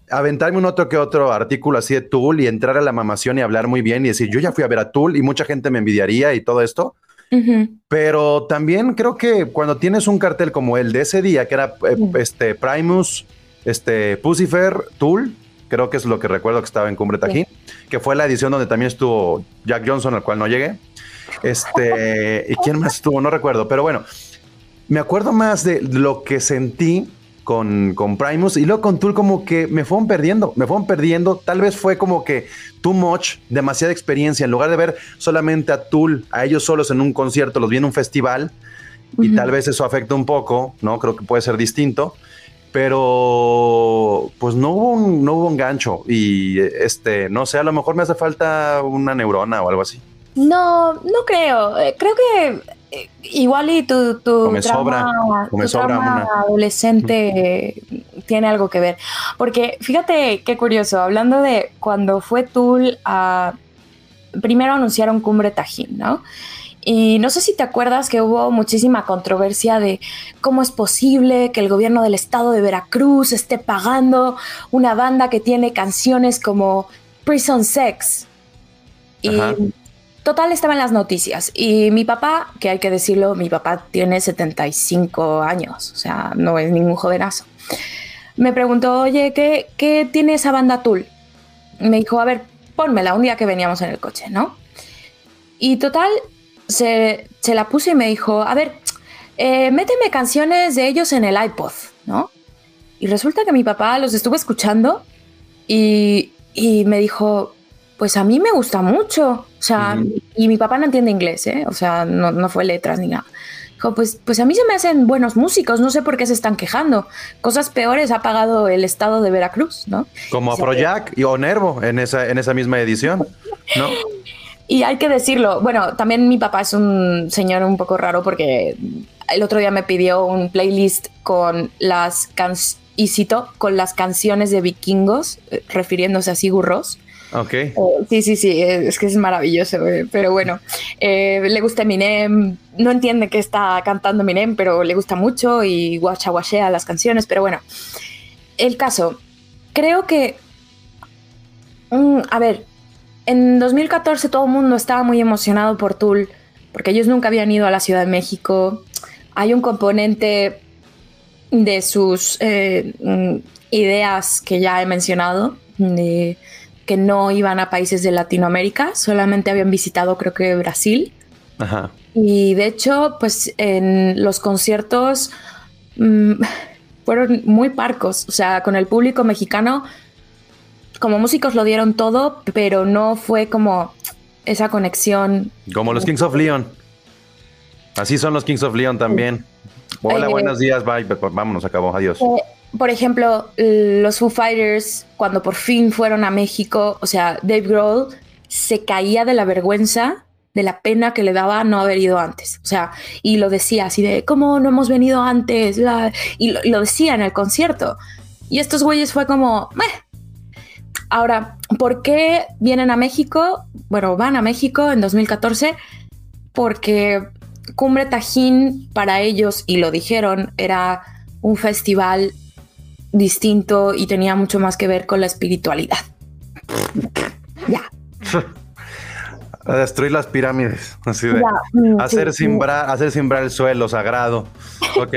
aventarme un otro que otro artículo así de Tool y entrar a la mamación y hablar muy bien y decir, yo ya fui a ver a Tool y mucha gente me envidiaría y todo esto. Pero también creo que cuando tienes un cartel como el de ese día, que era eh, este Primus, este Pucifer, Tool, creo que es lo que recuerdo que estaba en Cumbre Tajín, que fue la edición donde también estuvo Jack Johnson, al cual no llegué. Este, ¿y quién más estuvo? No recuerdo, pero bueno, me acuerdo más de lo que sentí con, con Primus y luego con Tool como que me fueron perdiendo, me fueron perdiendo. Tal vez fue como que too much, demasiada experiencia. En lugar de ver solamente a Tool, a ellos solos en un concierto, los vi en un festival y tal vez eso afecta un poco, ¿no? Creo que puede ser distinto. Pero pues no hubo un, no hubo un gancho y este, no sé, a lo mejor me hace falta una neurona o algo así. No, no creo. Eh, creo que igual y tu, tu adolescente tiene algo que ver. Porque fíjate qué curioso, hablando de cuando fue Tool a... Primero anunciaron Cumbre Tajín, ¿no? Y no sé si te acuerdas que hubo muchísima controversia de cómo es posible que el gobierno del estado de Veracruz esté pagando una banda que tiene canciones como Prison Sex. Y Total, estaba en las noticias. Y mi papá, que hay que decirlo, mi papá tiene 75 años, o sea, no es ningún jovenazo. Me preguntó, oye, ¿qué, tiene esa banda Tool? Me dijo, a ver, pónmela un día que veníamos en el coche, ¿no? Y total, se, la puse y me dijo, a ver, eh, méteme canciones de ellos en el iPod, ¿no? Y resulta que mi papá los estuvo escuchando y, y me dijo, pues a mí me gusta mucho. O sea, y mi papá no entiende inglés, ¿eh? O sea, no, fue letras ni nada. Dijo, pues, pues a mí se me hacen buenos músicos, no sé por qué se están quejando. Cosas peores ha pagado el estado de Veracruz, ¿no? Como a Proyac y o Nervo en esa, en esa misma edición, ¿no? Y hay que decirlo, bueno, también mi papá es un señor un poco raro porque el otro día me pidió un playlist con las canciones, y cito, con las canciones de vikingos, eh, refiriéndose a Sigur Ok. Eh, sí, sí, sí, es que es maravilloso, pero bueno, eh, le gusta Eminem, no entiende que está cantando Eminem, pero le gusta mucho y guachaguachea las canciones, pero bueno, el caso, creo que, mm, a ver, en 2014 todo el mundo estaba muy emocionado por Tool, porque ellos nunca habían ido a la Ciudad de México, hay un componente de sus eh, mm, ideas que ya he mencionado, que no iban a países de Latinoamérica, solamente habían visitado creo que Brasil Ajá. Y de hecho, pues en los conciertos mmm, fueron muy parcos. O sea, con el público mexicano, como músicos lo dieron todo, pero no fue como esa conexión. Como los Kings of Leon. Así son los Kings of Leon también. Hola, eh, buenos días, bye. Vámonos, acabó, adiós. Eh, por ejemplo, los Foo Fighters, cuando por fin fueron a México, o sea, Dave Grohl se caía de la vergüenza, de la pena que le daba no haber ido antes. O sea, y lo decía así de, ¿cómo no hemos venido antes? y lo, decía en el concierto. Y estos güeyes fue como, Meh. Ahora, ¿por qué vienen a México? Bueno, van a México en 2014 porque Cumbre Tajín para ellos, y lo dijeron, era un festival distinto y tenía mucho más que ver con la espiritualidad. ya. A destruir las pirámides, así de mm, hacer, simbrar, hacer simbrar el suelo sagrado. Ok.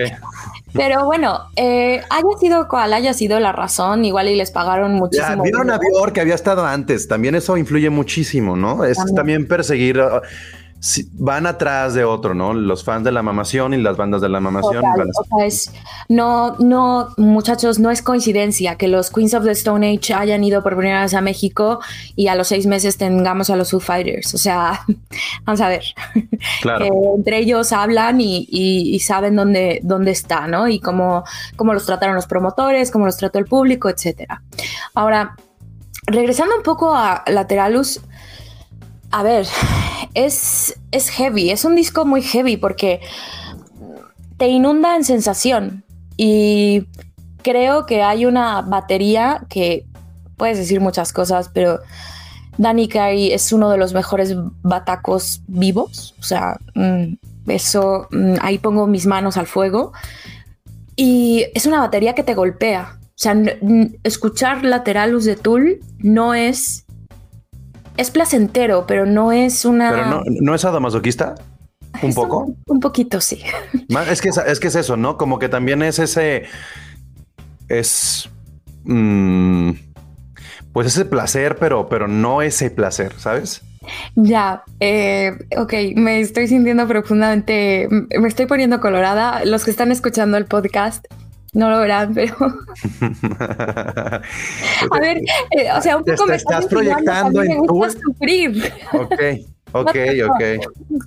Pero bueno, eh, haya sido cual haya sido la razón, igual y les pagaron muchísimo. Ya, vieron a Bior que había estado antes, también eso influye muchísimo, ¿no? Es también perseguir van atrás de otro, ¿no? Los fans de la mamación y las bandas de la mamación. no, no, muchachos, no es coincidencia que los Queens of the Stone Age hayan ido por primera vez a México y a los seis meses tengamos a los Foo Fighters. O sea, vamos a ver. Claro. Eh, entre ellos hablan y, saben dónde, dónde está, ¿no? Y cómo, cómo los trataron los promotores, cómo los trató el público, etcétera. Ahora, regresando un poco a Lateralus, a ver, es, es heavy, es un disco muy heavy porque te inunda en sensación y creo que hay una batería que puedes decir muchas cosas, pero Danny Carey es uno de los mejores batacos vivos, o sea, mm, eso, mm, ahí pongo mis manos al fuego y es una batería que te golpea. O sea, escuchar Lateralus de Tool no es es placentero, pero no es una. Pero no, no es sadomasoquista. ¿Un poco? Un, poquito, sí. Es que, es que es eso, ¿no? Como que también es ese. Es. Mm, pues ese placer, pero, pero no ese placer, ¿sabes? Ya, eh, ok, me estoy sintiendo profundamente, me estoy poniendo colorada. Los que están escuchando el podcast no lo verán, pero. a ver, eh, o sea, un poco me estás proyectando en me sufrir. Ok. Ok, ok.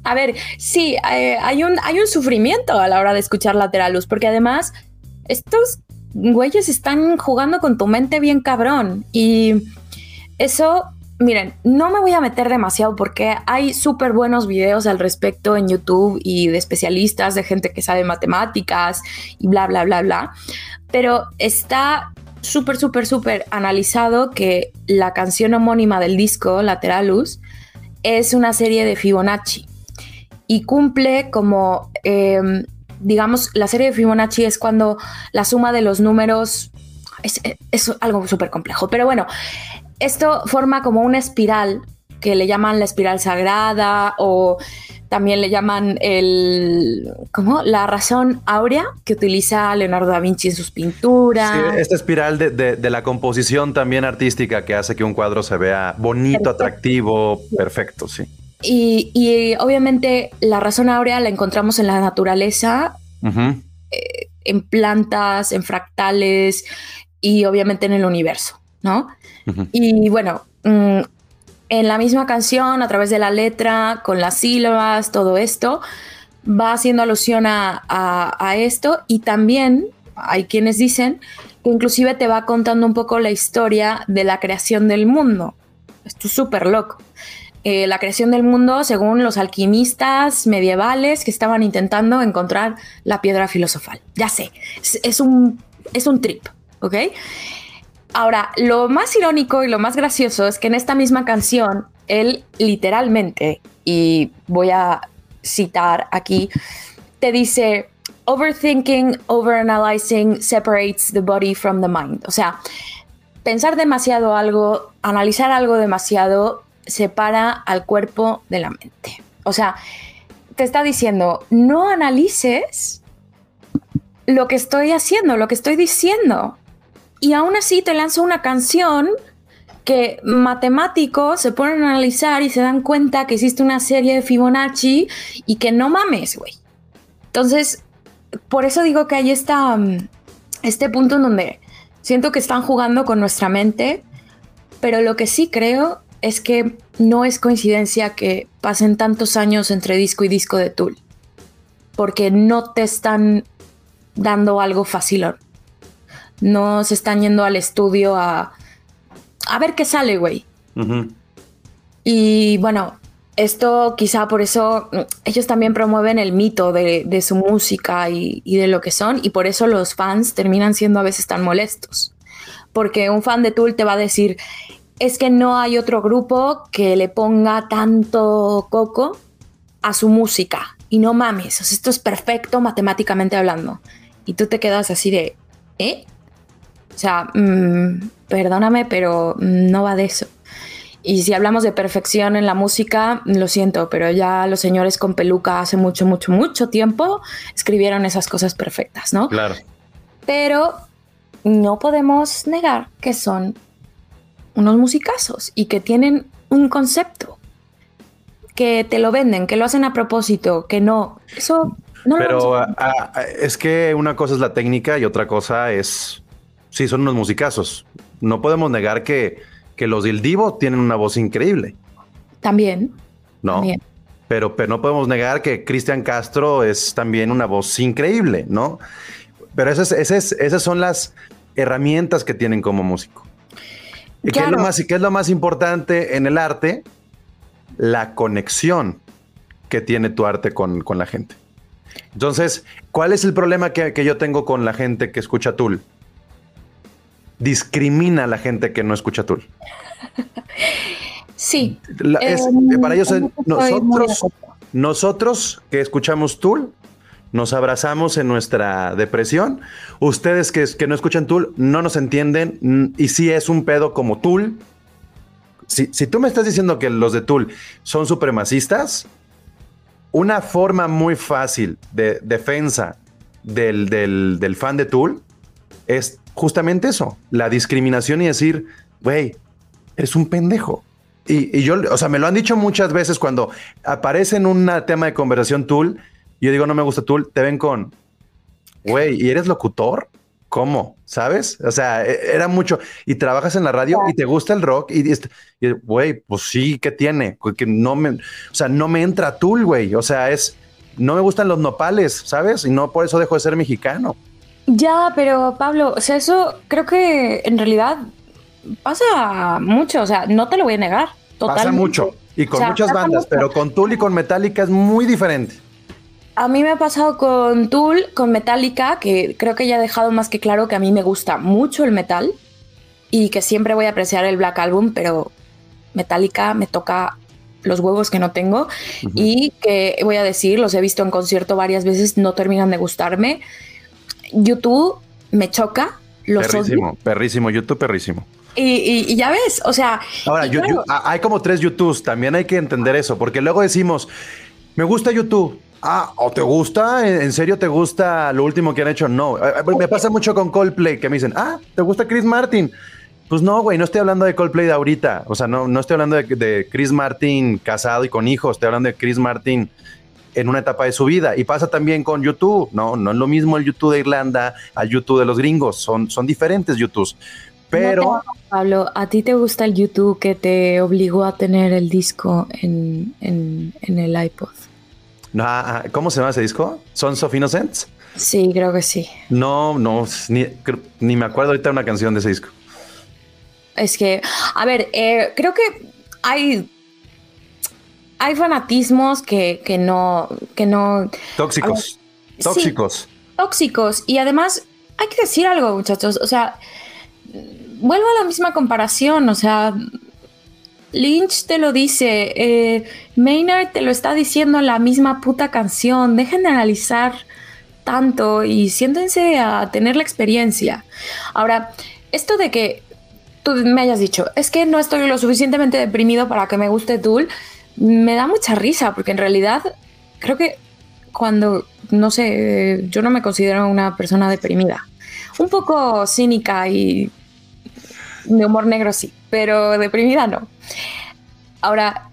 A ver, sí, eh, hay, un, hay un sufrimiento a la hora de escuchar Lateralus, porque además estos güeyes están jugando con tu mente bien cabrón. Y eso miren, no me voy a meter demasiado porque hay súper buenos videos al respecto en YouTube y de especialistas, de gente que sabe matemáticas y bla, bla, bla, bla. Pero está súper, súper, súper analizado que la canción homónima del disco, Lateralus, es una serie de Fibonacci y cumple como, em, digamos, la serie de Fibonacci es cuando la suma de los números es, es algo súper complejo, pero bueno, esto forma como una espiral que le llaman la espiral sagrada o también le llaman el, ¿cómo? La razón áurea que utiliza Leonardo da Vinci en sus pinturas. Sí, esta espiral de, la composición también artística que hace que un cuadro se vea bonito, atractivo, perfecto, sí. Y, obviamente la razón áurea la encontramos en la naturaleza, eh, en plantas, en fractales y obviamente en el universo, ¿no? Y bueno, mm, en la misma canción, a través de la letra, con las sílabas, todo esto, va haciendo alusión a, esto y también hay quienes dicen que inclusive te va contando un poco la historia de la creación del mundo. Esto es súper loco. Eh, la creación del mundo según los alquimistas medievales que estaban intentando encontrar la piedra filosofal. Ya sé, es, un, es un trip, ¿ok? Ahora, lo más irónico y lo más gracioso es que en esta misma canción, él literalmente, y voy a citar aquí, te dice, overthinking, overanalyzing separates the body from the mind. O sea, pensar demasiado algo, analizar algo demasiado, separa al cuerpo de la mente. O sea, te está diciendo, no analices lo que estoy haciendo, lo que estoy diciendo y aún así te lanzo una canción que matemáticos se ponen a analizar y se dan cuenta que existe una serie de Fibonacci y que no mames, güey. Entonces, por eso digo que hay esta, mm, este punto en donde siento que están jugando con nuestra mente, pero lo que sí creo es que no es coincidencia que pasen tantos años entre disco y disco de Tool, porque no te están dando algo fácil. No se están yendo al estudio a, a ver qué sale, güey. Y bueno, esto quizá por eso ellos también promueven el mito de, su música y, de lo que son, y por eso los fans terminan siendo a veces tan molestos. Porque un fan de Tool te va a decir, es que no hay otro grupo que le ponga tanto coco a su música. Y no mames, esto es perfecto matemáticamente hablando. Y tú te quedas así de, ¿eh? O sea, mm, perdóname, pero no va de eso. Y si hablamos de perfección en la música, lo siento, pero ya los señores con peluca hace mucho, mucho, mucho tiempo escribieron esas cosas perfectas, ¿no? Claro. Pero no podemos negar que son unos musicazos y que tienen un concepto, que te lo venden, que lo hacen a propósito, que no. Eso no Pero ah, ah, es que una cosa es la técnica y otra cosa es. Sí, son unos musicazos. No podemos negar que que los del Divo tienen una voz increíble. También. No. Pero, pero no podemos negar que Cristian Castro es también una voz increíble, ¿no? Pero esas, esas, esas son las herramientas que tienen como músico. ¿Y qué, es lo más, qué es lo más importante en el arte? La conexión que tiene tu arte con, la gente. Entonces, ¿cuál es el problema que, que yo tengo con la gente que escucha Tool? Discrimina a la gente que no escucha Tool. Sí. Em, para ellos, nosotros, nosotros que escuchamos Tool, nos abrazamos en nuestra depresión. Ustedes que, que no escuchan Tool no nos entienden y si es un pedo como Tool. Si, tú me estás diciendo que los de Tool son supremacistas, una forma muy fácil de defensa del, del fan de Tool es justamente eso, la discriminación y decir, güey, eres un pendejo. Y, yo, o sea, me lo han dicho muchas veces cuando aparece en un tema de conversación Tool, y yo digo, no me gusta Tool, te ven con, güey, ¿y eres locutor? ¿Cómo? ¿Sabes? O sea, e, era mucho. Y trabajas en la radio y te gusta el rock y, güey, pues sí, ¿qué tiene? Que no me, o sea, no me entra Tool, güey. O sea, es, no me gustan los nopales, ¿sabes? Y no por eso dejo de ser mexicano. Ya, pero Pablo, o sea, eso creo que en realidad pasa mucho, o sea, no te lo voy a negar. Pasa mucho y con muchas bandas, pero con Tool y con Metallica es muy diferente. A mí me ha pasado con Tool, con Metallica, que creo que ya he dejado más que claro que a mí me gusta mucho el metal y que siempre voy a apreciar el Black Album, pero Metallica me toca los huevos que no tengo y que voy a decir, los he visto en concierto varias veces, no terminan de gustarme. YouTube me choca. Los perrísimo, perrísimo, YouTube perrísimo. Y, ya ves, o sea. Ahora, hay como tres YouTubes, también hay que entender eso, porque luego decimos, me gusta YouTube. Ah, ¿o te gusta? ¿En serio te gusta lo último que han hecho? No. Eh, eh, me pasa mucho con Coldplay, que me dicen, ah, ¿te gusta Chris Martin? Pues no, güey, no estoy hablando de Coldplay de ahorita. O sea, no, no estoy hablando de, de Chris Martin casado y con hijos. Estoy hablando de Chris Martin en una etapa de su vida. Y pasa también con YouTube, ¿no? No es lo mismo el YouTube de Irlanda al YouTube de los gringos, son, son diferentes YouTubes. Pero... Pablo, ¿a ti te gusta el YouTube que te obligó a tener el disco en, el iPod? Ah, ah, ¿Cómo se llama ese disco? ¿Sons of Innocence? Sí, creo que sí. No, no, ni, ni me acuerdo ahorita una canción de ese disco. Es que, a ver, eh, creo que hay hay fanatismos que, no, que no. Tóxicos. tóxicos. tóxicos. Y además, hay que decir algo, muchachos. O sea, vuelvo a la misma comparación. O sea, Lynch te lo dice. Eh, Maynard te lo está diciendo en la misma puta canción. Dejen de analizar tanto y siéntense a tener la experiencia. Ahora, esto de que tú me hayas dicho, es que no estoy lo suficientemente deprimido para que me guste Tool me da mucha risa, porque en realidad creo que cuando, no sé, yo no me considero una persona deprimida. Un poco cínica y de humor negro, sí. pero deprimida no. Ahora,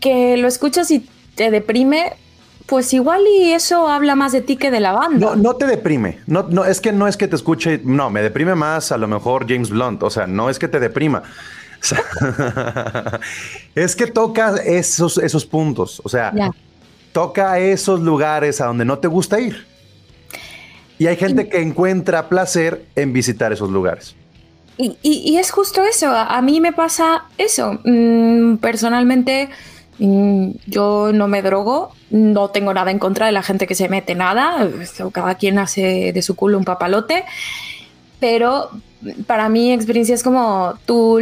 que lo escuchas y te deprime, pues igual y eso habla más de ti que de la banda. No, no te deprime. No, no, es que no es que te escuche. No, me deprime más a lo mejor James Blunt. O sea, no es que te deprima. es que toca esos, esos puntos. O sea, toca esos lugares a donde no te gusta ir. Y hay gente que encuentra placer en visitar esos lugares. Y, es justo eso. A, mí me pasa eso. Mm, personalmente Mm, yo no me drogo, no tengo nada en contra de la gente que se mete nada, cada quien hace de su culo un papalote, pero para mí experiencia es como tú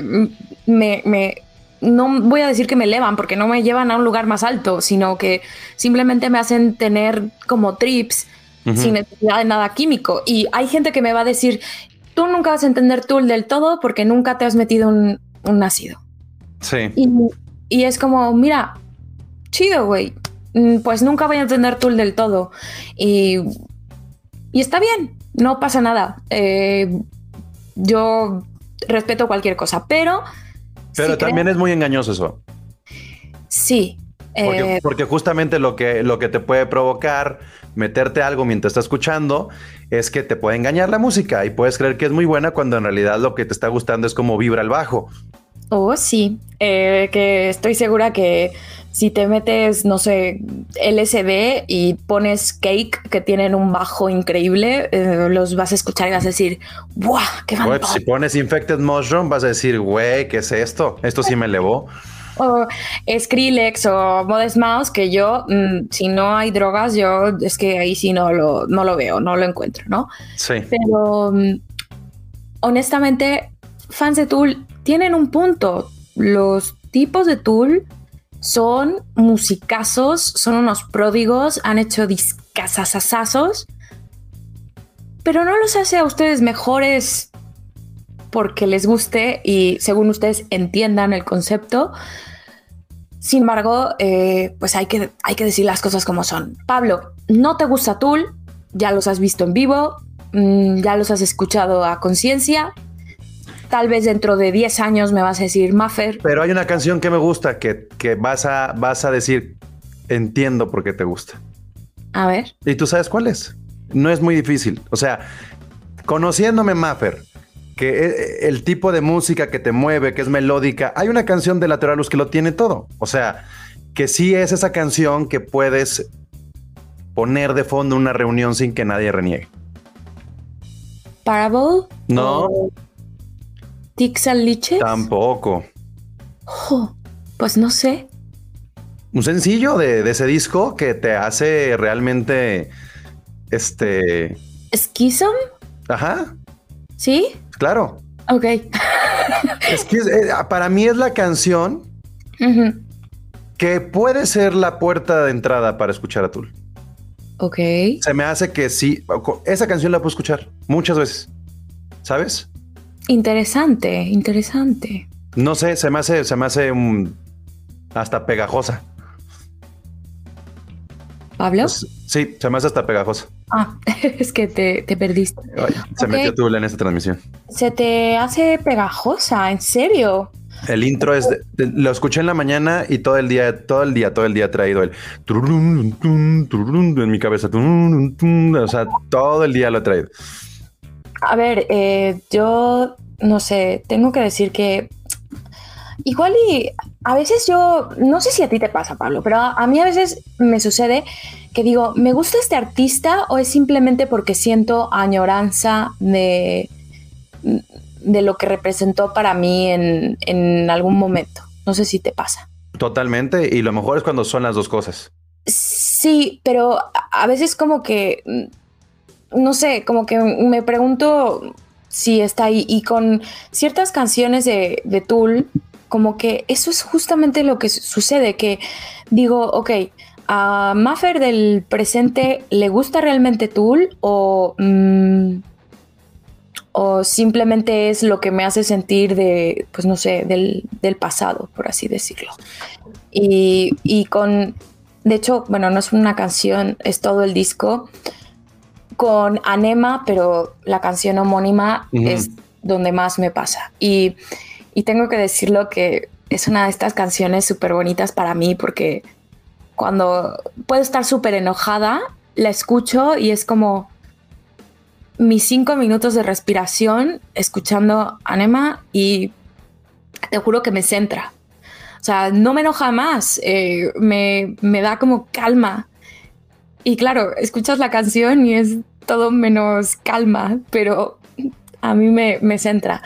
mm, me, no voy a decir que me elevan porque no me llevan a un lugar más alto, sino que simplemente me hacen tener como trips sin necesidad de nada químico. Y hay gente que me va a decir, tú nunca vas a entender Tool del todo porque nunca te has metido un, un ácido. Sí. Y es como, mira, chido, güey. Mm, pues nunca voy a entender Tool del todo. Y, y está bien, no pasa nada. Eh, yo respeto cualquier cosa, pero... Pero también es muy engañoso eso. Sí. Porque, eh, porque, justamente lo que, lo que te puede provocar meterte algo mientras estás escuchando es que te puede engañar la música y puedes creer que es muy buena cuando en realidad lo que te está gustando es como vibra el bajo Oh, sí, eh, que estoy segura que si te metes, no sé, LSD y pones Cake, que tienen un bajo increíble, eh, los vas a escuchar y vas a decir, ¡buah! ¡Qué pues, Si pones Infected Mushroom, vas a decir, güey, ¿qué es esto? Esto sí me elevó. o Skrillex o Modest Mouse, que yo, mm, si no hay drogas, yo es que ahí sí no lo, no lo veo, no lo encuentro, ¿no? Sí. Pero mm, honestamente, fans de Tool tienen un punto. Los tipos de Tool son musicazos, son unos pródigos, han hecho discasasazos, pero no los hace a ustedes mejores porque les guste y según ustedes entiendan el concepto. Sin embargo, eh, pues hay que, hay que decir las cosas como son. Pablo, no te gusta Tool, ya los has visto en vivo, mm, ya los has escuchado a conciencia, tal vez dentro de 10 años me vas a decir Maffer. Pero hay una canción que me gusta que, vas, a, vas a decir, entiendo por qué te gusta. A ver. ¿Y tú sabes cuál es? No es muy difícil. O sea, conociéndome Maffer, que e, e, el tipo de música que te mueve, que es melódica, hay una canción de Lateralus que lo tiene todo. O sea, que sí es esa canción que puedes poner de fondo una reunión sin que nadie reniegue. Parable? No. Tixaliche? Tampoco. pues no sé. Un sencillo de, ese disco que te hace realmente este. ¿Schism? Ajá. ¿Sí? Claro. Ok. es que eh, para mí es la canción que puede ser la puerta de entrada para escuchar a Tool. Ok. Se me hace que sí. Esa canción la puedo escuchar muchas veces. ¿Sabes? Interesante, interesante. No sé, se me hace, se me hace hasta pegajosa. ¿Pablo? Pues, sí, se me hace hasta pegajosa. Ah, es que te, perdiste. se metió tú en esta transmisión. Se te hace pegajosa, en serio. El intro es, lo escuché en la mañana y todo el día, todo el día, todo el día ha traído el en mi cabeza. O sea, todo el día lo he traído. A ver, eh, yo no sé, tengo que decir que igual y a veces yo, no sé si a ti te pasa, Pablo, pero a, mí a veces me sucede que digo, ¿me gusta este artista o es simplemente porque siento añoranza de, de lo que representó para mí en, en algún momento? No sé si te pasa. Totalmente, y lo mejor es cuando son las dos cosas. Sí, pero a veces como que no sé, como que me pregunto si está ahí. Y con ciertas canciones de, de Tool, como que eso es justamente lo que sucede, que digo, ok, a Maffer del presente le gusta realmente Tool o, mm, o simplemente es lo que me hace sentir de, pues no sé, del, del pasado, por así decirlo. Y, y, con, de hecho, bueno, no es una canción, es todo el disco con Anema, pero la canción homónima es donde más me pasa. Y, y tengo que decirlo que es una de estas canciones súper bonitas para mí porque cuando puedo estar súper enojada, la escucho y es como mis cinco minutos de respiración escuchando Anema y te juro que me centra. O sea, no me enoja más, eh, me, me da como calma. Y claro, escuchas la canción y es todo menos calma, pero a mí me, me centra.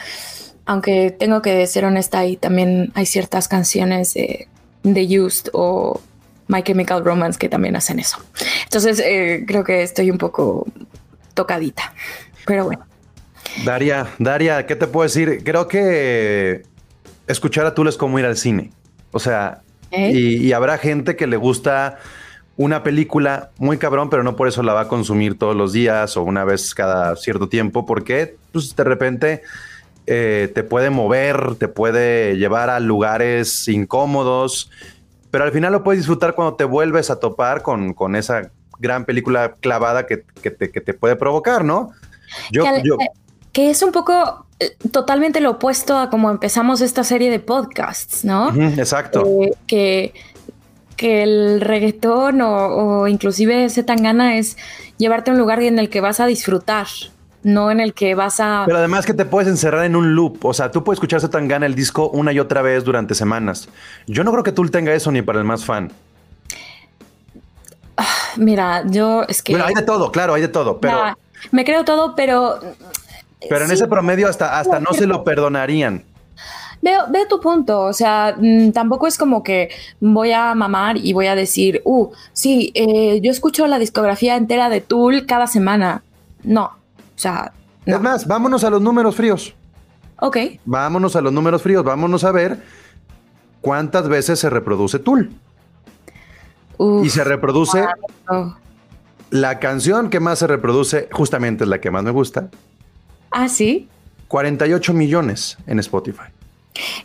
Aunque tengo que ser honesta, y también hay ciertas canciones de, de Used o My Chemical Romance que también hacen eso. Entonces, eh, creo que estoy un poco tocadita, pero bueno. Daria, Daria, ¿qué te puedo decir? Creo que escuchar a Tool es como ir al cine. O sea, ¿Eh? y, y habrá gente que le gusta una película muy cabrón, pero no por eso la va a consumir todos los días o una vez cada cierto tiempo, porque pues de repente eh, te puede mover, te puede llevar a lugares incómodos, pero al final lo puedes disfrutar cuando te vuelves a topar con, con esa gran película clavada que, que te, que te puede provocar, ¿no? Yo, que, yo- eh, que es un poco eh, totalmente lo opuesto a como empezamos esta serie de podcasts, ¿no? Exacto. Eh, que, que el reggaetón o, o inclusive ese tangana es llevarte a un lugar en el que vas a disfrutar, no en el que vas a... Pero además que te puedes encerrar en un loop. O sea, tú puedes escuchar tan gana el disco una y otra vez durante semanas. Yo no creo que tú tenga eso ni para el más fan. Mira, yo es que... Bueno, hay de todo, claro, hay de todo. Pero, me creo todo, pero... pero en sí, ese promedio hasta, hasta no se lo perdonarían. Veo, veo tu punto, o sea, mm, tampoco es como que voy a mamar y voy a decir, uh, sí, eh, yo escucho la discografía entera de Tool cada semana. No, o sea, no. Es más, vámonos a los números fríos. Ok, Vámonos a los números fríos. Vámonos a ver cuántas veces se reproduce Tool. Uf, Y se reproduce la canción que más se reproduce, justamente es la que más me gusta. Ah, sí. 48 millones en Spotify.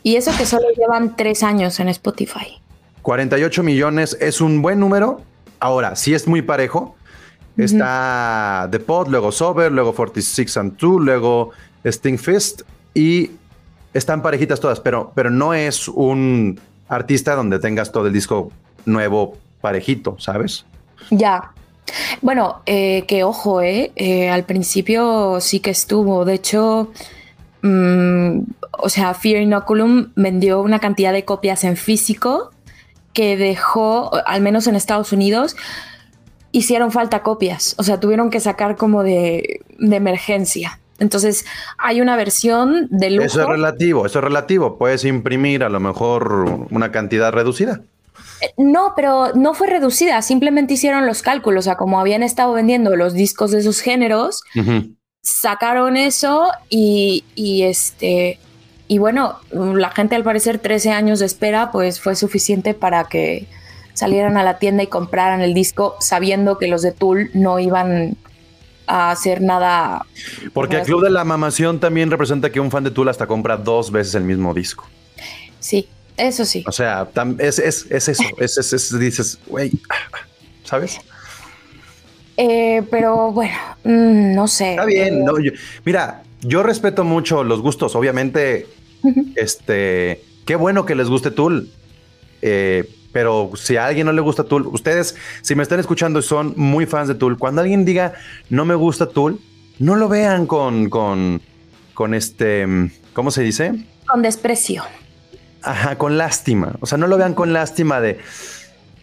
Y eso que solo llevan tres años en Spotify. 48 millones es un buen número. Ahora, sí es muy parejo. Está The Pod, luego Sober, luego 46 and 2, luego Sting Fist y están parejitas todas, pero, pero no es un artista donde tengas todo el disco nuevo parejito, ¿sabes? Ya. Bueno, eh, que ojo, eh, eh, al principio sí que estuvo. De hecho, mm, o sea, Fear Inoculum vendió una cantidad de copias en físico que dejó, al menos en Estados Unidos, hicieron falta copias. O sea, tuvieron que sacar como de, de emergencia. Entonces, hay una versión de lujo. Eso es relativo, eso es relativo. Puedes imprimir a lo mejor una cantidad reducida. No, pero no fue reducida, simplemente hicieron los cálculos, o sea, como habían estado vendiendo los discos de esos géneros. Sacaron eso y, y, este y bueno, la gente al parecer 13 años de espera pues fue suficiente para que salieran a la tienda y compraran el disco sabiendo que los de Tool no iban a hacer nada. Porque el Club de la Mamación también representa que un fan de Tool hasta compra dos veces el mismo disco. Sí, eso sí. O sea, es, es, es eso. Es, es- es- dices, güey, ¿sabes? Eh, pero bueno, mm, no sé. Está bien. no, yo- mira, yo respeto mucho los gustos. Obviamente, este, qué bueno que les guste Tool. Eh, pero si a alguien no le gusta Tool, ustedes, si me están escuchando y son muy fans de Tool, cuando alguien diga no me gusta Tool, no lo vean con, con, con este, ¿cómo se dice? Con desprecio. Ajá, con lástima. O sea, no lo vean con lástima de.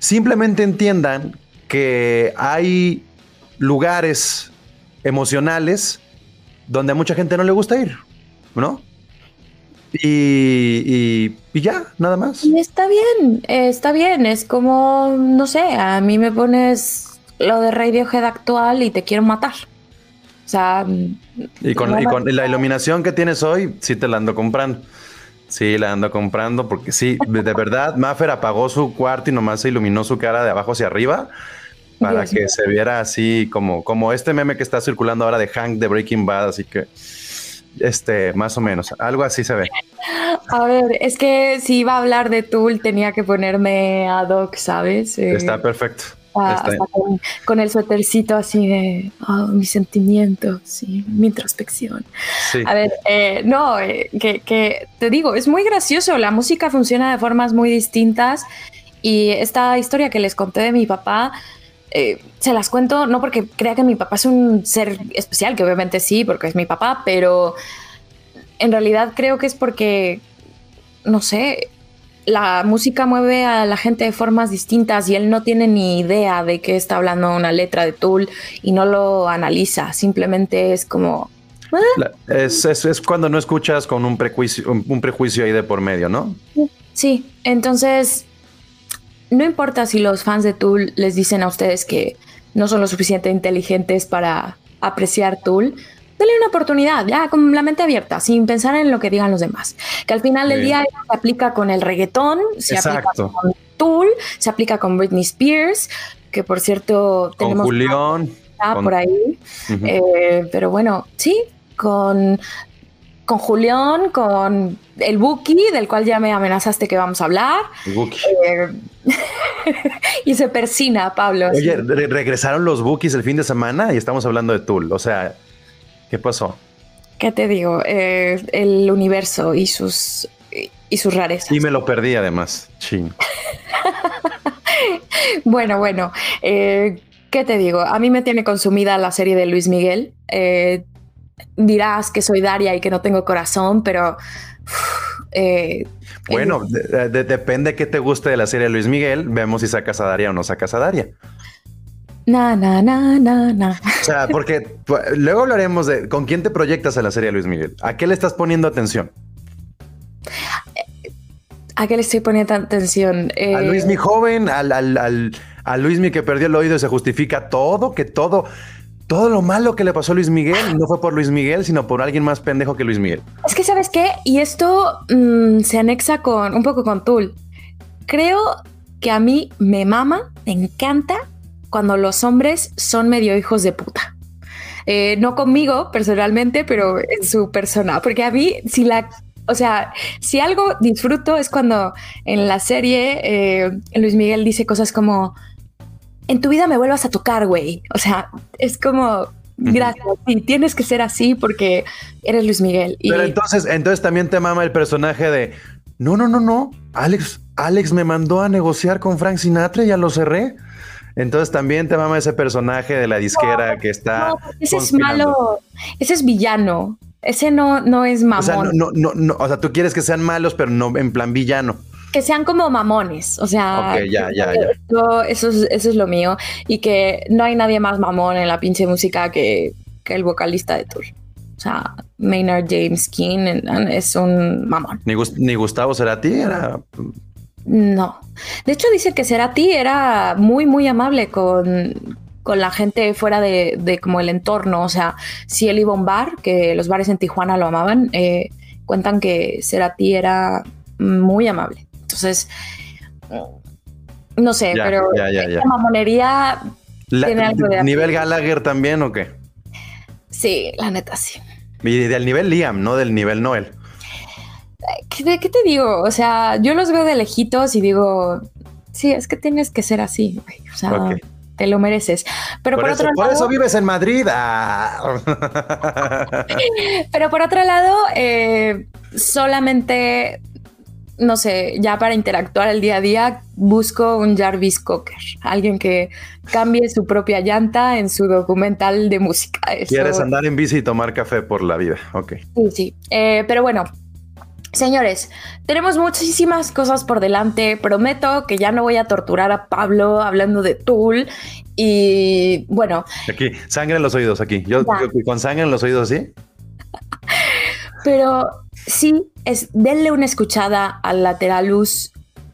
Simplemente entiendan que hay lugares emocionales donde a mucha gente no le gusta ir, ¿no? Y, y- y ya, nada más. Está bien, está bien. Es como, no sé, a mí me pones lo de Radiohead actual y te quiero matar. O sea, Y con, y con la iluminación que tienes hoy, sí te la ando comprando. Sí, la ando comprando porque sí, de de verdad, Maffer apagó su cuarto y nomás se iluminó su cara de abajo hacia arriba para Dios que mío. se viera así como, como este meme que está circulando ahora de Hank de Breaking Bad, así que este, más o menos, algo así se ve. a ver, es que si iba a hablar de Tool tenía que ponerme ad hoc, ¿sabes? Eh, Está perfecto. hasta, con, el suétercito así de oh, mis sentimientos mi introspección. A ver, eh, no, eh, que, que te digo, es muy gracioso. La música funciona de formas muy distintas y esta historia que les conté de mi papá. Eh, se las cuento no porque crea que mi papá es un ser especial, que obviamente sí, porque es mi papá, pero en realidad creo que es porque, no sé, la música mueve a la gente de formas distintas y él no tiene ni idea de qué está hablando una letra de Tool y no lo analiza, simplemente es como... Ah". Es, cuando no escuchas con un prejuicio, un prejuicio ahí de por medio, ¿no? Sí, entonces no importa si los fans de Tool les dicen a ustedes que no son lo suficiente inteligentes para apreciar Tool, dale una oportunidad, ya con la mente abierta, sin pensar en lo que digan los demás. Que al final del día se aplica con el reggaetón, se aplica con Tool, se aplica con Britney Spears, que por cierto tenemos... Con Julián. por ahí. Eh, pero bueno, sí, con, con Julián, con el Buki, del cual ya me amenazaste que vamos a hablar. Eh, y se persina, Pablo. Oye, regresaron los Bookies el fin de semana y estamos hablando de Tool. O sea, ¿Qué pasó? ¿Qué te digo? Eh, el universo y sus, y sus rarezas. Y me lo perdí además. Ching. bueno, bueno. Eh, ¿Qué te digo? A mí me tiene consumida la serie de Luis Miguel. Eh, dirás que soy Daria y que no tengo corazón, pero... bueno, depende de qué te guste de la serie de Luis Miguel. Vemos si sacas a Daria o no sacas a Daria. Na, na, na, na, na. O sea, porque luego hablaremos de con quién te proyectas en la serie Luis Miguel. ¿A qué le estás poniendo atención? ¿A qué le estoy poniendo atención? Eh, a Luis mi joven, al, al, a Luis mi que perdió el oído y se justifica todo, que todo, todo lo malo que le pasó a Luis Miguel no fue por Luis Miguel, sino por alguien más pendejo que Luis Miguel. Es que, ¿sabes qué? Y esto mm, se anexa con un poco con Tool. Creo que a mí me mama, me encanta cuando los hombres son medio hijos de puta. Eh, no conmigo personalmente, pero en su persona, porque a mí si la o sea, si algo disfruto es cuando en la serie eh, Luis Miguel dice cosas como, en tu vida me vuelvas a tocar, güey. O sea, es como, gracias, y tienes que ser así porque eres Luis Miguel. Pero entonces, entonces también te mama el personaje de, no, no, no, no, Alex, Alex me mandó a negociar con Frank Sinatra y ya lo cerré. Entonces también te mama ese personaje de la disquera que está. ese es malo, ese es villano. Ese no, no es mamón. O sea, no, no, no, o sea, tú quieres que sean malos, pero no en plan villano. Que sean como mamones. O sea, Ok, ya, ya, ya. Eso, es, eso es lo mío. Y que no hay nadie más mamón en la pinche música que, que el vocalista de Tour. O sea, Maynard James King es un mamón. Ni, ni Gustavo Cerati era no. De hecho, dice que Cerati era muy, muy amable con, la gente fuera de, como el entorno. O sea, si él iba a un bar, que los bares en Tijuana lo amaban, eh, cuentan que Cerati era muy amable. Entonces, no sé, pero la mamonería tiene algo de ¿Nivel Gallagher también o qué? Sí, la neta sí. Y del nivel Liam, no del nivel Noel. ¿De qué te digo? O sea, yo los veo de lejitos y digo, sí, es que tienes que ser así, O sea, te lo mereces. Pero por, eso, otro por eso vives en Madrid. Ah. Pero por otro lado, eh, solamente, no sé, ya para interactuar el día a día, busco un Jarvis Cocker, alguien que cambie su propia llanta en su documental de música. Quieres andar en bici y tomar café por la vida, ok. Sí, sí. Eh, pero bueno, Señores, tenemos muchísimas cosas por delante. Prometo que ya no voy a torturar a Pablo hablando de Tool. Y bueno. Aquí, sangre en los oídos, aquí. Yo, con sangre en los oídos, ¿sí? Pero sí, es denle una escuchada al Lateralus.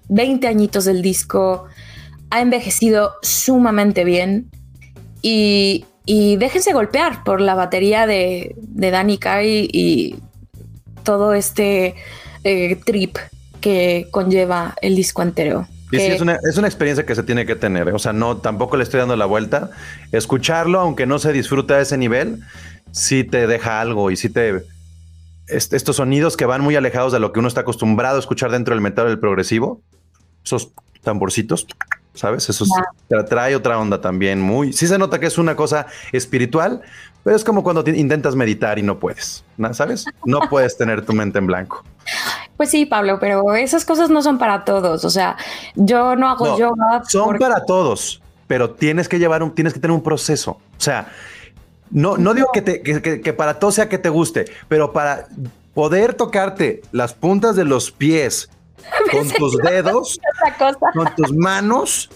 20 añitos del disco. Ha envejecido sumamente bien. Y, déjense golpear por la batería de, de Danny Kai y todo este eh, trip que conlleva el disco entero. sí, es una, experiencia que se tiene que tener. O sea, no, tampoco le estoy dando la vuelta. Escucharlo, aunque no se disfruta a ese nivel, sí te deja algo y sí te. Estos sonidos que van muy alejados de lo que uno está acostumbrado a escuchar dentro del metal del progresivo, esos tamborcitos, ¿sabes? Eso trae otra onda también muy... Sí se nota que es una cosa espiritual, pero es como cuando intentas meditar y no puedes, ¿sabes? No puedes tener tu mente en blanco. Pues sí, Pablo, pero esas cosas no son para todos. O sea, yo no hago yoga. Son para todos, pero tienes que llevar un, tienes que tener un proceso. O sea, no, no digo que, te, que, para todo sea que te guste, pero para poder tocarte las puntas de los pies con tus dedos, con tus manos.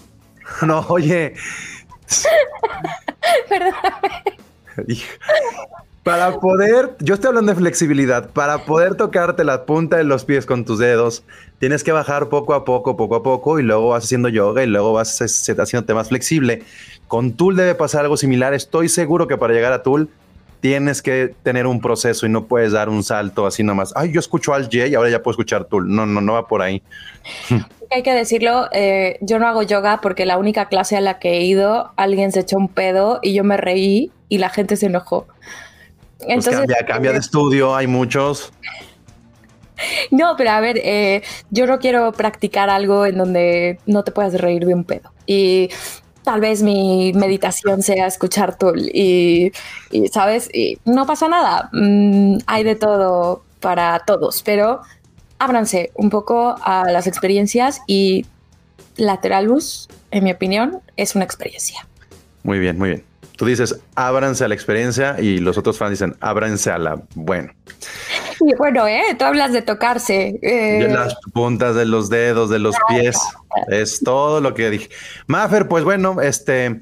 No, oye. Perdóname. Para poder, yo estoy hablando de flexibilidad, para poder tocarte la punta de los pies con tus dedos, tienes que bajar poco a poco, poco a poco, y luego vas haciendo yoga y luego vas haciéndote más flexible. Con Tool debe pasar algo similar. Estoy seguro que para llegar a Tool tienes que tener un proceso y no puedes dar un salto así nomás. Ay, yo escucho al J y ahora ya puedo escuchar Tool. No, no, no va por ahí. Hay que decirlo, eh, yo no hago yoga porque la única clase a la que he ido, alguien se echó un pedo y yo me reí y la gente se enojó. Pues Entonces, cambia, cambia de estudio, hay muchos. No, pero a ver, eh, yo no quiero practicar algo en donde no te puedas reír de un pedo. Y tal vez mi meditación sea escuchar Tool y, ¿sabes? Y no pasa nada. Mm, hay de todo para todos, pero ábranse un poco a las experiencias y Lateralus, en mi opinión, es una experiencia. Muy bien, muy bien. Tú dices, ábranse a la experiencia y los otros fans dicen, ábranse a la, bueno. Y bueno, ¿eh? Tú hablas de tocarse. Eh. las puntas de los dedos, de los pies. Es todo lo que dije. Maffer, pues bueno, este.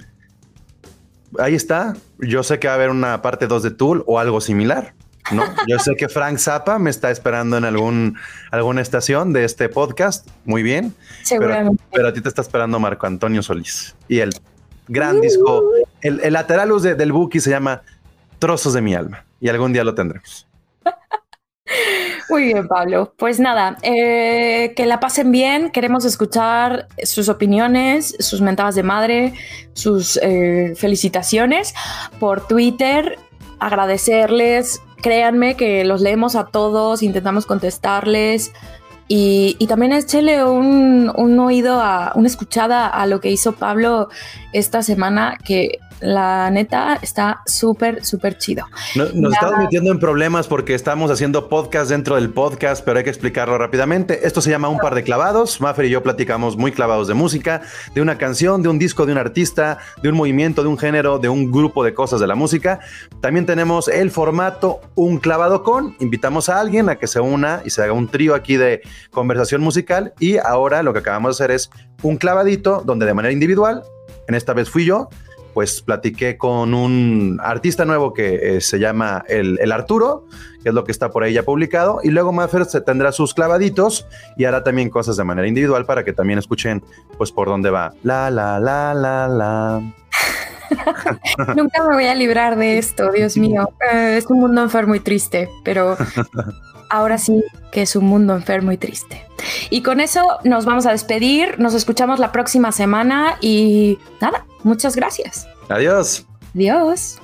Ahí está. Yo sé que va a haber una parte 2 de Tool o algo similar. ¿no? Yo sé que Frank Zappa me está esperando en algún, alguna estación de este podcast. Muy bien. Seguramente. Pero, a ti te está esperando Marco Antonio Solís. Y el gran disco, el, el lateral del Buki se llama Trozos de mi alma. Y algún día lo tendremos. Muy bien, Pablo. Pues nada, eh, que la pasen bien. Queremos escuchar sus opiniones, sus mentadas de madre, sus eh, felicitaciones por Twitter. Agradecerles. Créanme que los leemos a todos, intentamos contestarles. Y, también échele un, un, oído, a, una escuchada a lo que hizo Pablo esta semana, que la neta está súper, súper chido. nos estamos metiendo en problemas porque estamos haciendo podcast dentro del podcast, pero hay que explicarlo rápidamente. Esto se llama Un par de clavados. Maffer y yo platicamos muy clavados de música, de una canción, de un disco, de un artista, de un movimiento, de un género, de un grupo de cosas de la música. También tenemos el formato Un clavado con. Invitamos a alguien a que se una y se haga un trío aquí de conversación musical. Y ahora lo que acabamos de hacer es un clavadito donde de manera individual, en esta vez fui yo, pues platiqué con un artista nuevo que eh, se llama el, Arturo, que es lo que está por ahí ya publicado, y luego Maffer se tendrá sus clavaditos y hará también cosas de manera individual para que también escuchen pues por dónde va. La, la, la, la, la. Nunca me voy a librar de esto, Dios mío. Eh, es un mundo enfermo y triste, pero ahora sí que es un mundo enfermo y triste. Y con eso nos vamos a despedir, nos escuchamos la próxima semana y nada, muchas gracias. Adiós. Adiós.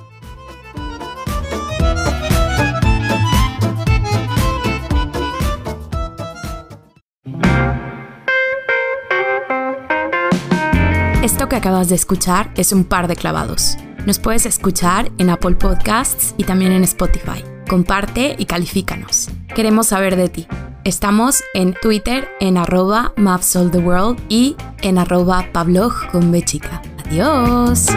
Que acabas de escuchar es un par de clavados. Nos puedes escuchar en Apple Podcasts y también en Spotify. Comparte y califícanos. Queremos saber de ti. Estamos en Twitter en arroba world y en arroba pablog con bechica. Adiós.